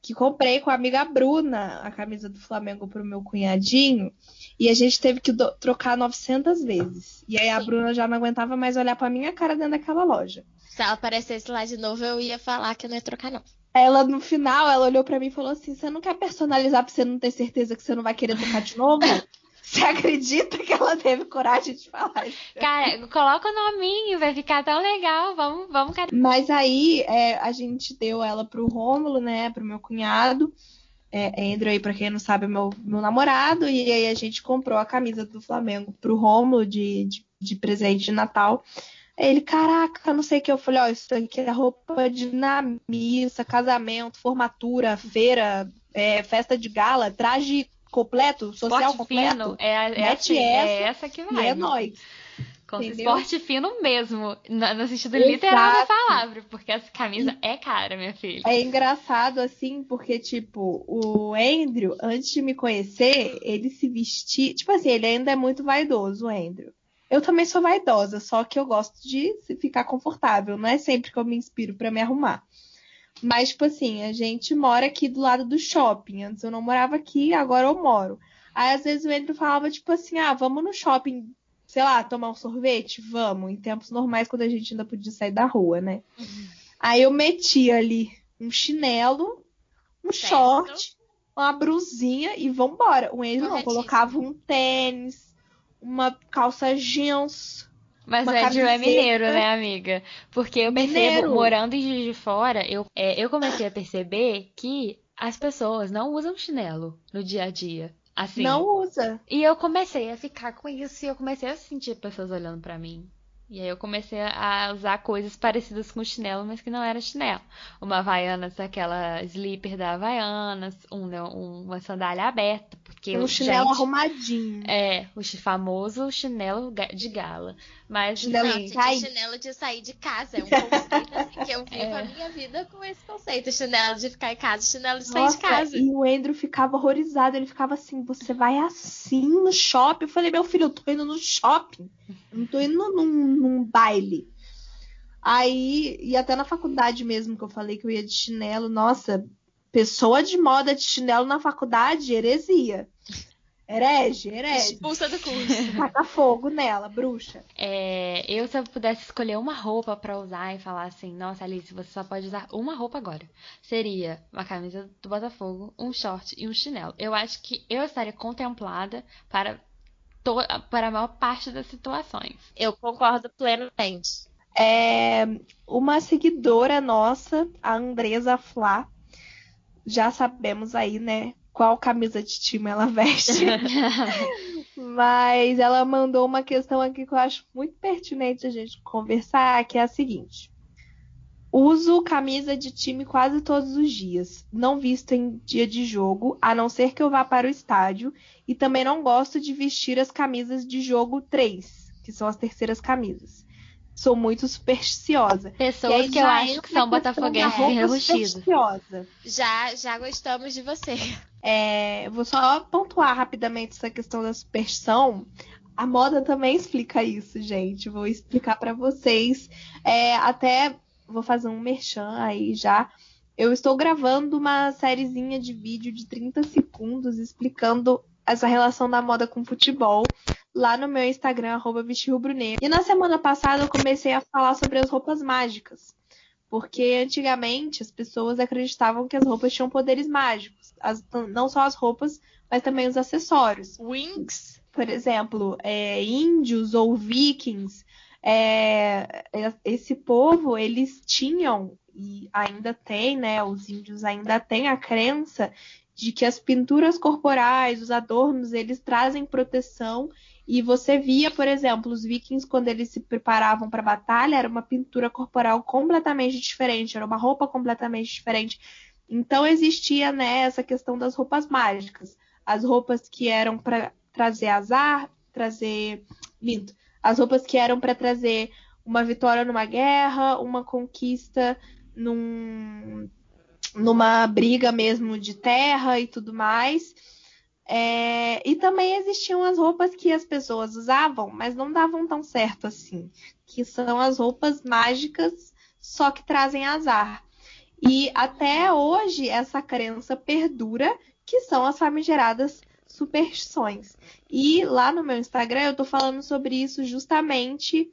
que comprei com a amiga Bruna a camisa do Flamengo pro meu cunhadinho, e a gente teve que trocar 900 vezes. E aí a Sim. Bruna já não aguentava mais olhar pra minha cara dentro daquela loja. Se ela aparecesse lá de novo, eu ia falar que eu não ia trocar, não. Ela, no final, ela olhou para mim e falou assim: Você não quer personalizar pra você não ter certeza que você não vai querer trocar de novo? [LAUGHS] Você acredita que ela teve coragem de falar isso? Cara, coloca o nominho, vai ficar tão legal. Vamos, vamos, cara. Mas aí é, a gente deu ela pro Rômulo, né? Pro meu cunhado. É, Andrew aí, pra quem não sabe, é meu, meu namorado. E aí a gente comprou a camisa do Flamengo pro Rômulo de, de, de presente de Natal. Ele, caraca, não sei o que. Eu falei, ó, isso aqui é roupa de na missa, casamento, formatura, feira, é, festa de gala, traje completo, social esporte completo. Fino, é, é, é, assim, essa, é essa que vai. E é nóis. Com esporte fino mesmo, no sentido Exato. literal da palavra, porque essa camisa é cara, minha filha. É engraçado assim, porque, tipo, o Andrew, antes de me conhecer, ele se vestia. Tipo assim, ele ainda é muito vaidoso, o Andrew. Eu também sou vaidosa, só que eu gosto de ficar confortável. Não é sempre que eu me inspiro para me arrumar. Mas, tipo assim, a gente mora aqui do lado do shopping. Antes eu não morava aqui, agora eu moro. Aí, às vezes, o Andrew falava, tipo assim, ah, vamos no shopping, sei lá, tomar um sorvete? Vamos. Em tempos normais, quando a gente ainda podia sair da rua, né? Uhum. Aí eu metia ali um chinelo, um certo. short, uma brusinha e vambora. O Andrew não, colocava um tênis, uma calça jeans. Mas o Andrew é mineiro, né, amiga? Porque eu percebo, morando em Juiz de Fora, eu, é, eu comecei a perceber que as pessoas não usam chinelo no dia a dia. Assim. Não usa. E eu comecei a ficar com isso e eu comecei a sentir pessoas olhando para mim. E aí eu comecei a usar coisas parecidas com chinelo, mas que não era chinelo. Uma Havaianas, aquela slipper da Havaianas, um, né, uma sandália aberta. Porque um chinelo gente, arrumadinho. É, o famoso chinelo de gala. Mas chinelo, assim, de chinelo de sair de casa. É um [LAUGHS] conceito assim, que eu vivo é. a minha vida com esse conceito. Chinelo de ficar em casa, chinelo de Nossa, sair de casa. E o Andrew ficava horrorizado. Ele ficava assim, você vai assim no shopping? Eu falei, meu filho, eu tô indo no shopping. Eu não tô indo num, num baile. Aí, e até na faculdade mesmo, que eu falei que eu ia de chinelo, nossa, pessoa de moda de chinelo na faculdade, heresia. Herege, herege. Expulsa do curso. [LAUGHS] Taca fogo nela, bruxa. É, eu, se eu pudesse escolher uma roupa para usar e falar assim, nossa, Alice, você só pode usar uma roupa agora. Seria uma camisa do Botafogo, um short e um chinelo. Eu acho que eu estaria contemplada para, para a maior parte das situações. Eu concordo plenamente. É, uma seguidora nossa, a Andresa Flá, já sabemos aí, né, qual camisa de time ela veste. [LAUGHS] Mas ela mandou uma questão aqui que eu acho muito pertinente a gente conversar, que é a seguinte. Uso camisa de time quase todos os dias, não visto em dia de jogo, a não ser que eu vá para o estádio, e também não gosto de vestir as camisas de jogo 3, que são as terceiras camisas. Sou muito supersticiosa. Pessoas que eu acho que são botafoguenses enrustidos. Já, já gostamos de você. É, vou só pontuar rapidamente essa questão da superstição. A moda também explica isso, gente. Vou explicar para vocês. É, até vou fazer um merchan aí já. Eu estou gravando uma sériezinha de vídeo de 30 segundos explicando essa relação da moda com futebol lá no meu Instagram, arroba E na semana passada eu comecei a falar sobre as roupas mágicas. Porque antigamente as pessoas acreditavam que as roupas tinham poderes mágicos. As, não só as roupas, mas também os acessórios. Wings? Por exemplo, é, índios ou vikings. É, é esse povo, eles tinham, e ainda tem, né? Os índios ainda têm a crença de que as pinturas corporais, os adornos, eles trazem proteção e você via, por exemplo, os vikings, quando eles se preparavam para a batalha, era uma pintura corporal completamente diferente, era uma roupa completamente diferente. Então existia né, essa questão das roupas mágicas. As roupas que eram para trazer azar, trazer. Minto. As roupas que eram para trazer uma vitória numa guerra, uma conquista num, numa briga mesmo de terra e tudo mais. É, e também existiam as roupas que as pessoas usavam, mas não davam tão certo assim, que são as roupas mágicas, só que trazem azar. E até hoje essa crença perdura, que são as famigeradas superstições. E lá no meu Instagram eu tô falando sobre isso justamente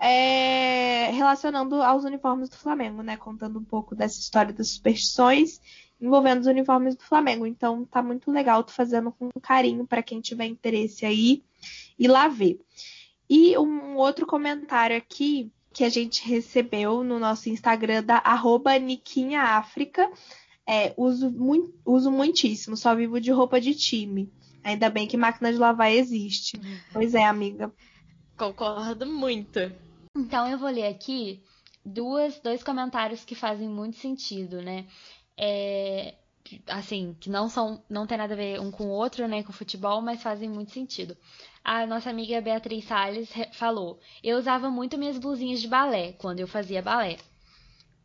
é, relacionando aos uniformes do Flamengo, né? Contando um pouco dessa história das superstições envolvendo os uniformes do Flamengo. Então tá muito legal, tô fazendo com carinho para quem tiver interesse aí e lá ver. E um outro comentário aqui que a gente recebeu no nosso Instagram da arroba Niquinhaáfrica. É, uso, muito, uso muitíssimo, só vivo de roupa de time. Ainda bem que máquina de lavar existe. Pois é, amiga. Concordo muito. Então eu vou ler aqui duas, dois comentários que fazem muito sentido, né? é, assim, que não são, não tem nada a ver um com o outro, né, com futebol, mas fazem muito sentido. A nossa amiga Beatriz Salles falou: "Eu usava muito minhas blusinhas de balé quando eu fazia balé.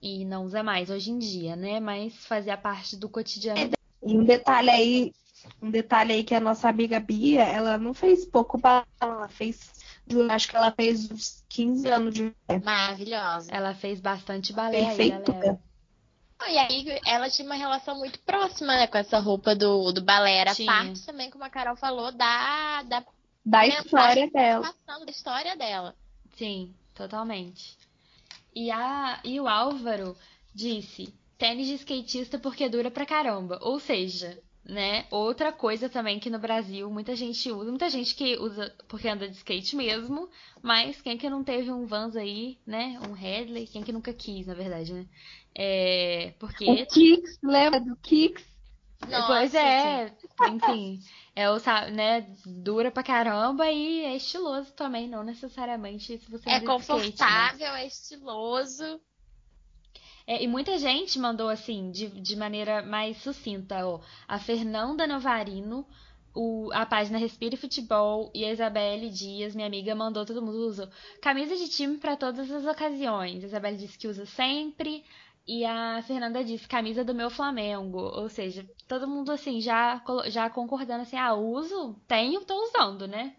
E não usa mais hoje em dia, né, mas fazia parte do cotidiano. E um detalhe aí, um detalhe aí que a nossa amiga Bia, ela não fez pouco balé, ela fez acho que ela fez uns 15 anos de balé. Maravilhosa. Ela fez bastante balé Perfeito. aí, galera. E aí ela tinha uma relação muito próxima, né, com essa roupa do, do balé. Era tinha. parte também, como a Carol falou, da, da, da história dela. Passando da história dela. Sim, totalmente. E, a, e o Álvaro disse: tênis de skatista porque dura pra caramba. Ou seja, né? Outra coisa também que no Brasil muita gente usa, muita gente que usa porque anda de skate mesmo, mas quem que não teve um Vans aí, né? Um Headley, quem que nunca quis, na verdade, né? É, porque... O Kicks, lembra do Kicks? Nossa, pois é, enfim, é o, né, dura pra caramba e é estiloso também, não necessariamente se você É confortável, skate, né? é estiloso. É, e muita gente mandou assim, de, de maneira mais sucinta, ó. A Fernanda Novarino, o, a página Respire Futebol e a Isabelle Dias, minha amiga, mandou todo mundo usa camisa de time para todas as ocasiões. A Isabelle disse que usa sempre. E a Fernanda disse camisa do meu Flamengo. Ou seja, todo mundo assim já, já concordando assim, ah, uso, tenho, tô usando, né?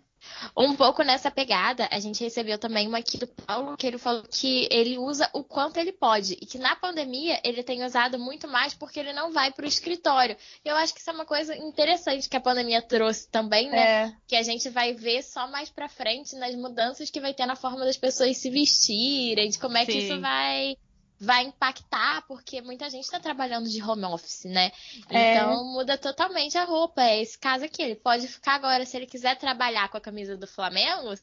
Um pouco nessa pegada, a gente recebeu também uma aqui do Paulo, que ele falou que ele usa o quanto ele pode. E que na pandemia ele tem usado muito mais porque ele não vai para o escritório. Eu acho que isso é uma coisa interessante que a pandemia trouxe também, né? É. Que a gente vai ver só mais pra frente nas mudanças que vai ter na forma das pessoas se vestirem, de como é Sim. que isso vai vai impactar, porque muita gente está trabalhando de home office, né? É. Então muda totalmente a roupa. É esse caso aqui. Ele pode ficar agora, se ele quiser trabalhar com a camisa do Flamengo,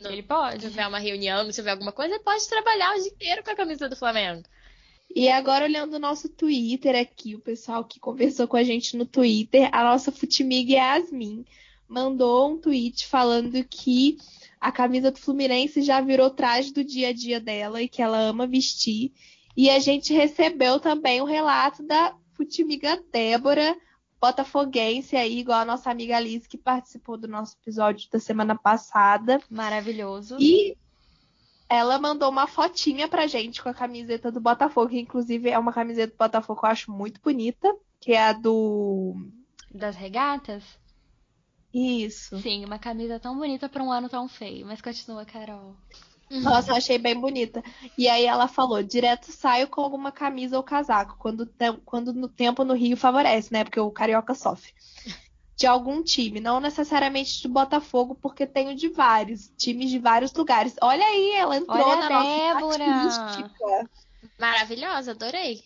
não Ele pode. tiver uma reunião, não tiver alguma coisa, ele pode trabalhar o dia inteiro com a camisa do Flamengo. E agora, olhando o nosso Twitter aqui, o pessoal que conversou com a gente no Twitter, a nossa Futimiga Yasmin mandou um tweet falando que a camisa do Fluminense já virou traje do dia a dia dela e que ela ama vestir. E a gente recebeu também o um relato da Futimiga Débora, botafoguense aí, igual a nossa amiga Alice, que participou do nosso episódio da semana passada. Maravilhoso. E ela mandou uma fotinha pra gente com a camiseta do Botafogo, que inclusive é uma camiseta do Botafogo que eu acho muito bonita, que é a do. Das regatas? Isso. Sim, uma camisa tão bonita pra um ano tão feio. Mas continua, Carol. Nossa, eu achei bem bonita. E aí ela falou: direto saio com alguma camisa ou casaco, quando, quando no tempo no Rio favorece, né? Porque o carioca sofre. De algum time, não necessariamente de Botafogo, porque tenho de vários, times de vários lugares. Olha aí, ela entrou Olha na a nossa Débora. estatística. Maravilhosa, adorei.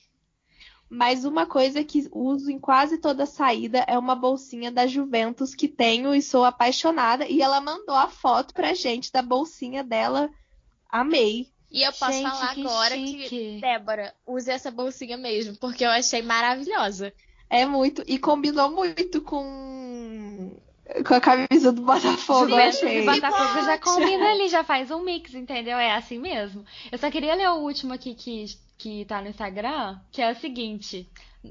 Mas uma coisa que uso em quase toda saída é uma bolsinha da Juventus que tenho e sou apaixonada. E ela mandou a foto pra gente da bolsinha dela. Amei. E eu posso Gente, falar que agora chique. que, Débora, use essa bolsinha mesmo, porque eu achei maravilhosa. É muito. E combinou muito com, com a camisa do Botafogo, eu Juventus achei. Botafogo já combina ali, já faz um mix, entendeu? É assim mesmo. Eu só queria ler o último aqui que, que tá no Instagram, que é o seguinte.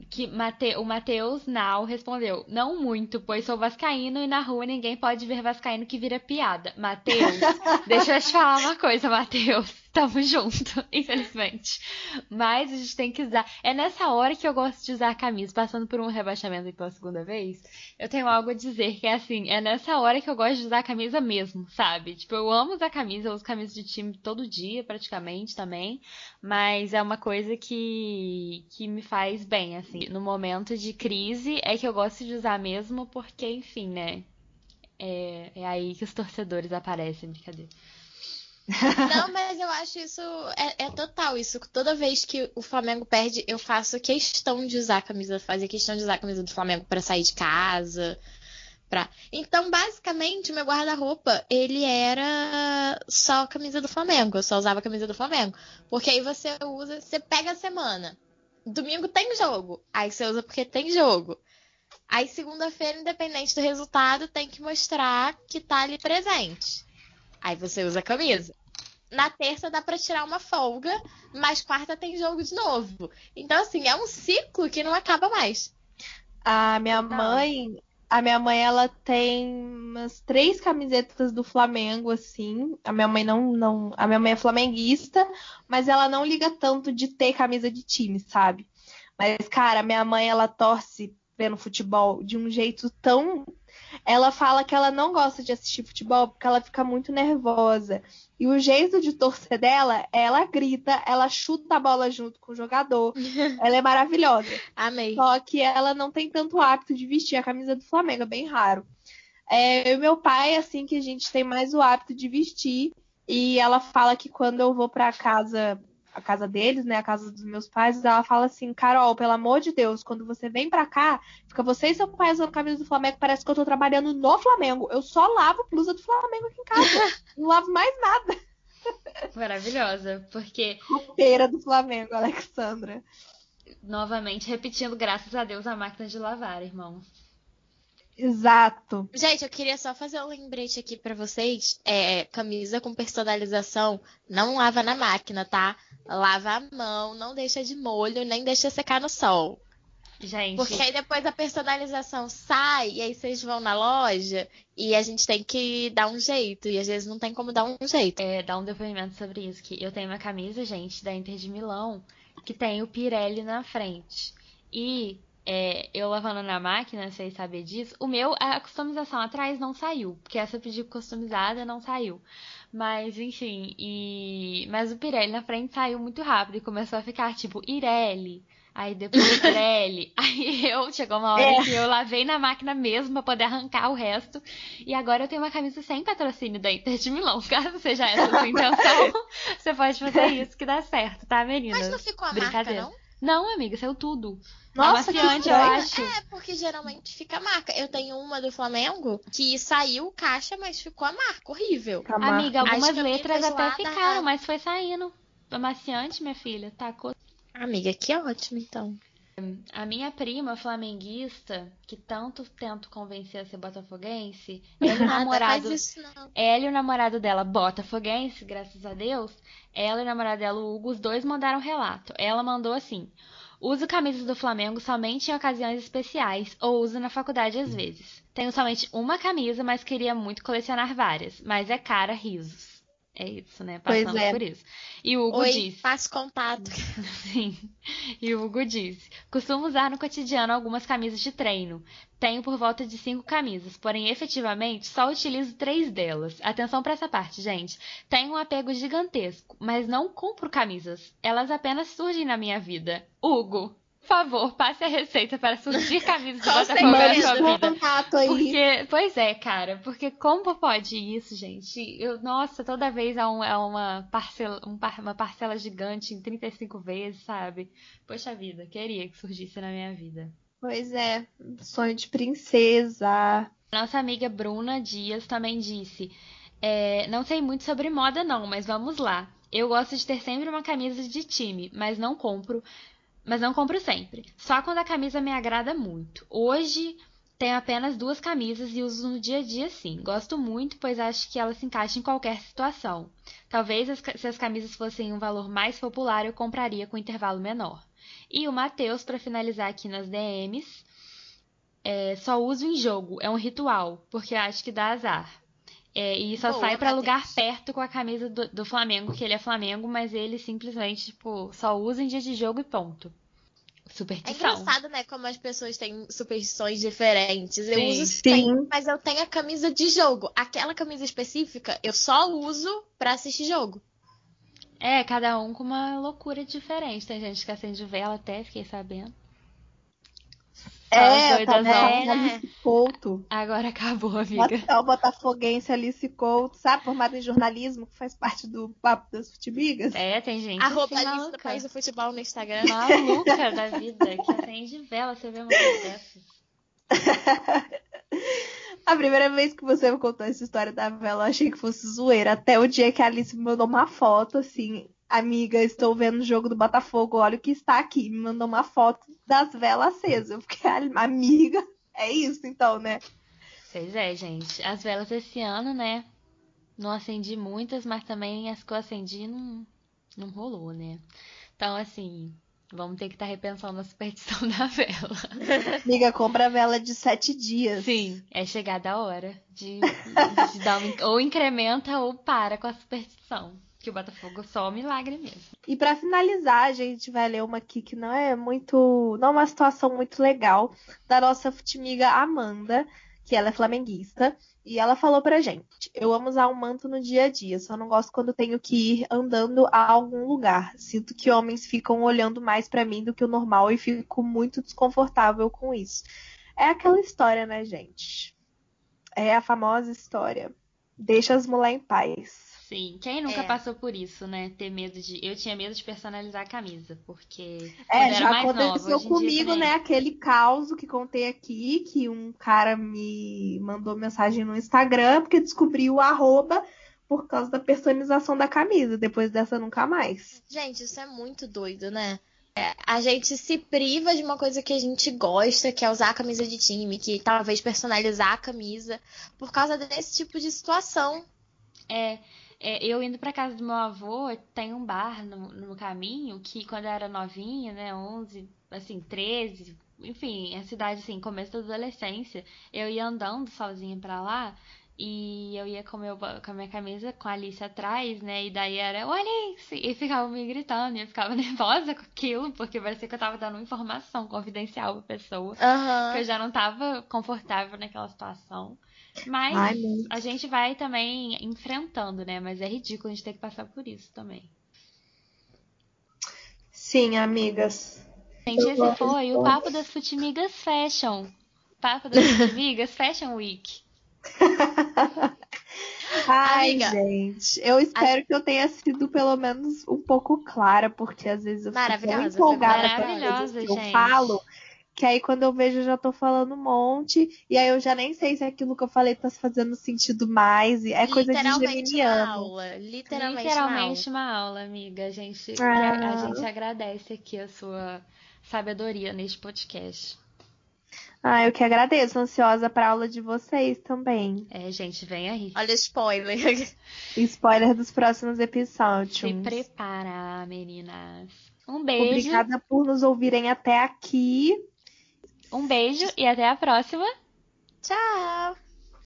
Que Mate, o Matheus Nau respondeu: Não muito, pois sou vascaíno e na rua ninguém pode ver vascaíno que vira piada. Matheus, [LAUGHS] deixa eu te falar uma coisa, Matheus. Tamo [LAUGHS] junto, infelizmente. Mas a gente tem que usar. É nessa hora que eu gosto de usar camisa, passando por um rebaixamento pela segunda vez. Eu tenho algo a dizer que é assim: é nessa hora que eu gosto de usar camisa mesmo, sabe? Tipo, eu amo usar camisa, eu uso camisa de time todo dia, praticamente também. Mas é uma coisa que, que me faz bem, assim. No momento de crise é que eu gosto de usar mesmo, porque, enfim, né? É, é aí que os torcedores aparecem, brincadeira. Não, mas eu acho isso é, é total isso. Toda vez que o Flamengo perde, eu faço questão de usar a camisa, fazer questão de usar a camisa do Flamengo pra sair de casa, pra... Então, basicamente, o meu guarda-roupa, ele era só a camisa do Flamengo. Eu só usava a camisa do Flamengo, porque aí você usa, você pega a semana. Domingo tem jogo, aí você usa porque tem jogo. Aí segunda-feira, independente do resultado, tem que mostrar que tá ali presente. Aí você usa a camisa. Na terça dá pra tirar uma folga, mas quarta tem jogo de novo. Então, assim, é um ciclo que não acaba mais. A minha Total. mãe, a minha mãe, ela tem umas três camisetas do Flamengo, assim. A minha mãe não, não, a minha mãe é flamenguista, mas ela não liga tanto de ter camisa de time, sabe? Mas, cara, a minha mãe, ela torce vendo futebol de um jeito tão. Ela fala que ela não gosta de assistir futebol porque ela fica muito nervosa. E o jeito de torcer dela, ela grita, ela chuta a bola junto com o jogador. [LAUGHS] Ela é maravilhosa. Amei. Só que ela não tem tanto hábito de vestir a camisa do Flamengo, é bem raro. É, eu e meu pai, assim, que a gente tem mais o hábito de vestir. E ela fala que quando eu vou pra casa, a casa deles, né, a casa dos meus pais, ela fala assim, Carol, pelo amor de Deus, quando você vem pra cá, fica você e seu pai usando camisa do Flamengo, parece que eu tô trabalhando no Flamengo. Eu só lavo blusa do Flamengo aqui em casa. [LAUGHS] não lavo mais nada. Maravilhosa, porque, Roupeira do Flamengo, Alexandra. novamente, repetindo, graças a Deus, a máquina de lavar, irmão. Exato. Gente, eu queria só fazer um lembrete aqui pra vocês. É, camisa com personalização não lava na máquina, tá? Lava a mão, não deixa de molho, nem deixa secar no sol. Gente, Porque aí depois a personalização sai, e aí vocês vão na loja e a gente tem que dar um jeito. E às vezes não tem como dar um jeito. é, dar um depoimento sobre isso, que eu tenho uma camisa, gente, da Inter de Milão, que tem o Pirelli na frente. E é, eu lavando na máquina, vocês sabem disso, o meu, a customização atrás não saiu, porque essa eu pedi customizada não saiu. Mas, enfim, e... Mas o Pirelli na frente saiu muito rápido e começou a ficar tipo, Irelli. Aí depois [LAUGHS] Pirelli. Aí eu, chegou uma hora É. que eu lavei na máquina mesmo pra poder arrancar o resto. E agora eu tenho uma camisa sem patrocínio da Inter de Milão. [LAUGHS] Caso seja essa a sua intenção, [LAUGHS] você pode fazer isso que dá certo, tá, meninas? Mas não ficou a marca, não? Não, amiga, saiu tudo. Nossa, Amaciante, que eu acho. É, porque geralmente fica a marca. Eu tenho uma do Flamengo que saiu caixa, mas ficou a marca. Horrível. Tá. Amiga, algumas letras até lá da- ficaram, mas foi saindo. Amaciante, minha filha, tacou. Amiga, que ótimo, então. A minha prima flamenguista, que tanto tento convencer a ser botafoguense, [LAUGHS] ela e o namorado, isso ela e o namorado dela, botafoguense, graças a Deus, ela e o namorado dela, o Hugo, os dois mandaram relato. Ela mandou assim: uso camisas do Flamengo somente em ocasiões especiais ou uso na faculdade às vezes. Tenho somente uma camisa, mas queria muito colecionar várias. Mas é cara, risos. É isso, né? Passamos é. por isso. E o Hugo Oi, disse. faço contato. [LAUGHS] Sim. E o Hugo disse: Costumo usar no cotidiano algumas camisas de treino. Tenho por volta de cinco camisas, porém efetivamente só utilizo três delas. Atenção pra essa parte, gente. Tenho um apego gigantesco, mas não compro camisas. Elas apenas surgem na minha vida. Hugo, por favor, passe a receita para surgir camisas do Com Botafogo na sua vida. Porque, pois é, cara, porque como pode isso, gente? Eu, nossa, toda vez é, um- é uma, parcela, um uma parcela gigante em 35 vezes, sabe? Poxa vida, queria que surgisse na minha vida. Pois é, sonho de princesa. Nossa amiga Bruna Dias também disse: é, Não sei muito sobre moda, não, mas vamos lá. Eu gosto de ter sempre uma camisa de time, mas não compro. Mas não compro sempre. Só quando a camisa me agrada muito. Hoje tenho apenas duas camisas e uso no dia a dia sim. Gosto muito, pois acho que elas se encaixam em qualquer situação. Talvez se as camisas fossem um valor mais popular, eu compraria com intervalo menor. E o Matheus, para finalizar aqui nas DMs, é, só uso em jogo, é um ritual, porque acho que dá azar. É, e só Boa, sai pra Matheus. lugar perto com a camisa do, do Flamengo, que ele é Flamengo, mas ele simplesmente, tipo, só usa em dia de jogo e ponto. É Superstição. engraçado, né? Como as pessoas têm superstições diferentes. Eu Sim. uso Sim. sempre, mas eu tenho a camisa de jogo. Aquela camisa específica, eu só uso pra assistir jogo. É, cada um com uma loucura diferente. Tem gente que acende vela até, fiquei sabendo. É, doidas tá vendo? Alice Couto. Agora acabou, amiga. Bota- O Botafoguense Alice Couto, sabe? Formada em jornalismo, que faz parte do Papo das Futimigas. É, tem gente Arroba assim, Alice do. País do Futebol no Instagram. Maluca da vida, que acende vela, você vê uma coisa. A primeira vez que você me contou essa história da vela, eu achei que fosse zoeira. Até o dia que a Alice me mandou uma foto, assim, amiga, estou vendo o jogo do Botafogo, olha o que está aqui. Me mandou uma foto das velas acesas. Eu fiquei, "Ah, amiga, é isso então, né? Pois é, gente. As velas esse ano, né? Não acendi muitas, mas também as que eu acendi não, não rolou, né? Então, assim, vamos ter que estar repensando a superstição [LAUGHS] da vela. Amiga, compra vela de sete dias. Sim, é chegada a hora de, de dar um, ou incrementa ou para com a superstição. Que o Botafogo só um milagre mesmo. E pra finalizar, a gente vai ler uma aqui que não é muito, não é uma situação muito legal, da nossa futimiga Amanda, que ela é flamenguista, e ela falou pra gente: "Eu amo usar um manto no dia a dia, só não gosto quando tenho que ir andando a algum lugar. Sinto que homens ficam olhando mais pra mim do que o normal e fico muito desconfortável com isso." É aquela história, né, gente? É a famosa história. Deixa as mulher em paz. Sim, quem nunca É. passou por isso, né? Ter medo de. Eu tinha medo de personalizar a camisa, porque É, já mais nova, aconteceu dia comigo, também. né? Aquele caos que contei aqui, que um cara me mandou mensagem no Instagram porque descobriu o arroba por causa da personalização da camisa. Depois dessa, nunca mais. Gente, isso é muito doido, né? É, a gente se priva de uma coisa que a gente gosta, que é usar a camisa de time, que talvez personalizar a camisa, por causa desse tipo de situação. É, é, eu indo pra casa do meu avô, tem um bar no, no caminho que quando eu era novinha, né, 11, assim, 13, enfim, a cidade, assim, começo da adolescência, eu ia andando sozinha pra lá e eu ia com, meu, com a minha camisa com a Alice atrás, né, e daí era, ô Alice, e ficava me gritando, e eu ficava [LAUGHS] nervosa com aquilo, porque parecia que eu tava dando informação confidencial pra pessoa, que Aham. eu já não tava confortável naquela situação. Mas Ai, a gente vai também enfrentando, né? Mas é ridículo a gente ter que passar por isso também. Sim, amigas. Gente, Eu esse foi o. Papo das Futimigas Fashion. Papo das [LAUGHS] Futimigas Fashion Week. [LAUGHS] Ai, Amiga, gente, eu espero que eu tenha sido pelo menos um pouco clara, porque às vezes eu fico empolgada com coisas que eu falo, que aí quando eu vejo eu já tô falando um monte, e aí eu já nem sei se aquilo que eu falei tá fazendo sentido mais, e é coisa de literalmente uma geminiano. aula. Literalmente, Literalmente uma uma aula, amiga. A gente, Ah. a gente agradece aqui a sua sabedoria neste podcast. Ah, eu que agradeço, ansiosa pra aula de vocês também. É, gente, vem aí. aula. Olha o spoiler. Spoiler dos próximos Se episódios. prepara, meninas. Um beijo. Obrigada por nos ouvirem até aqui. Um beijo e até a próxima. Tchau.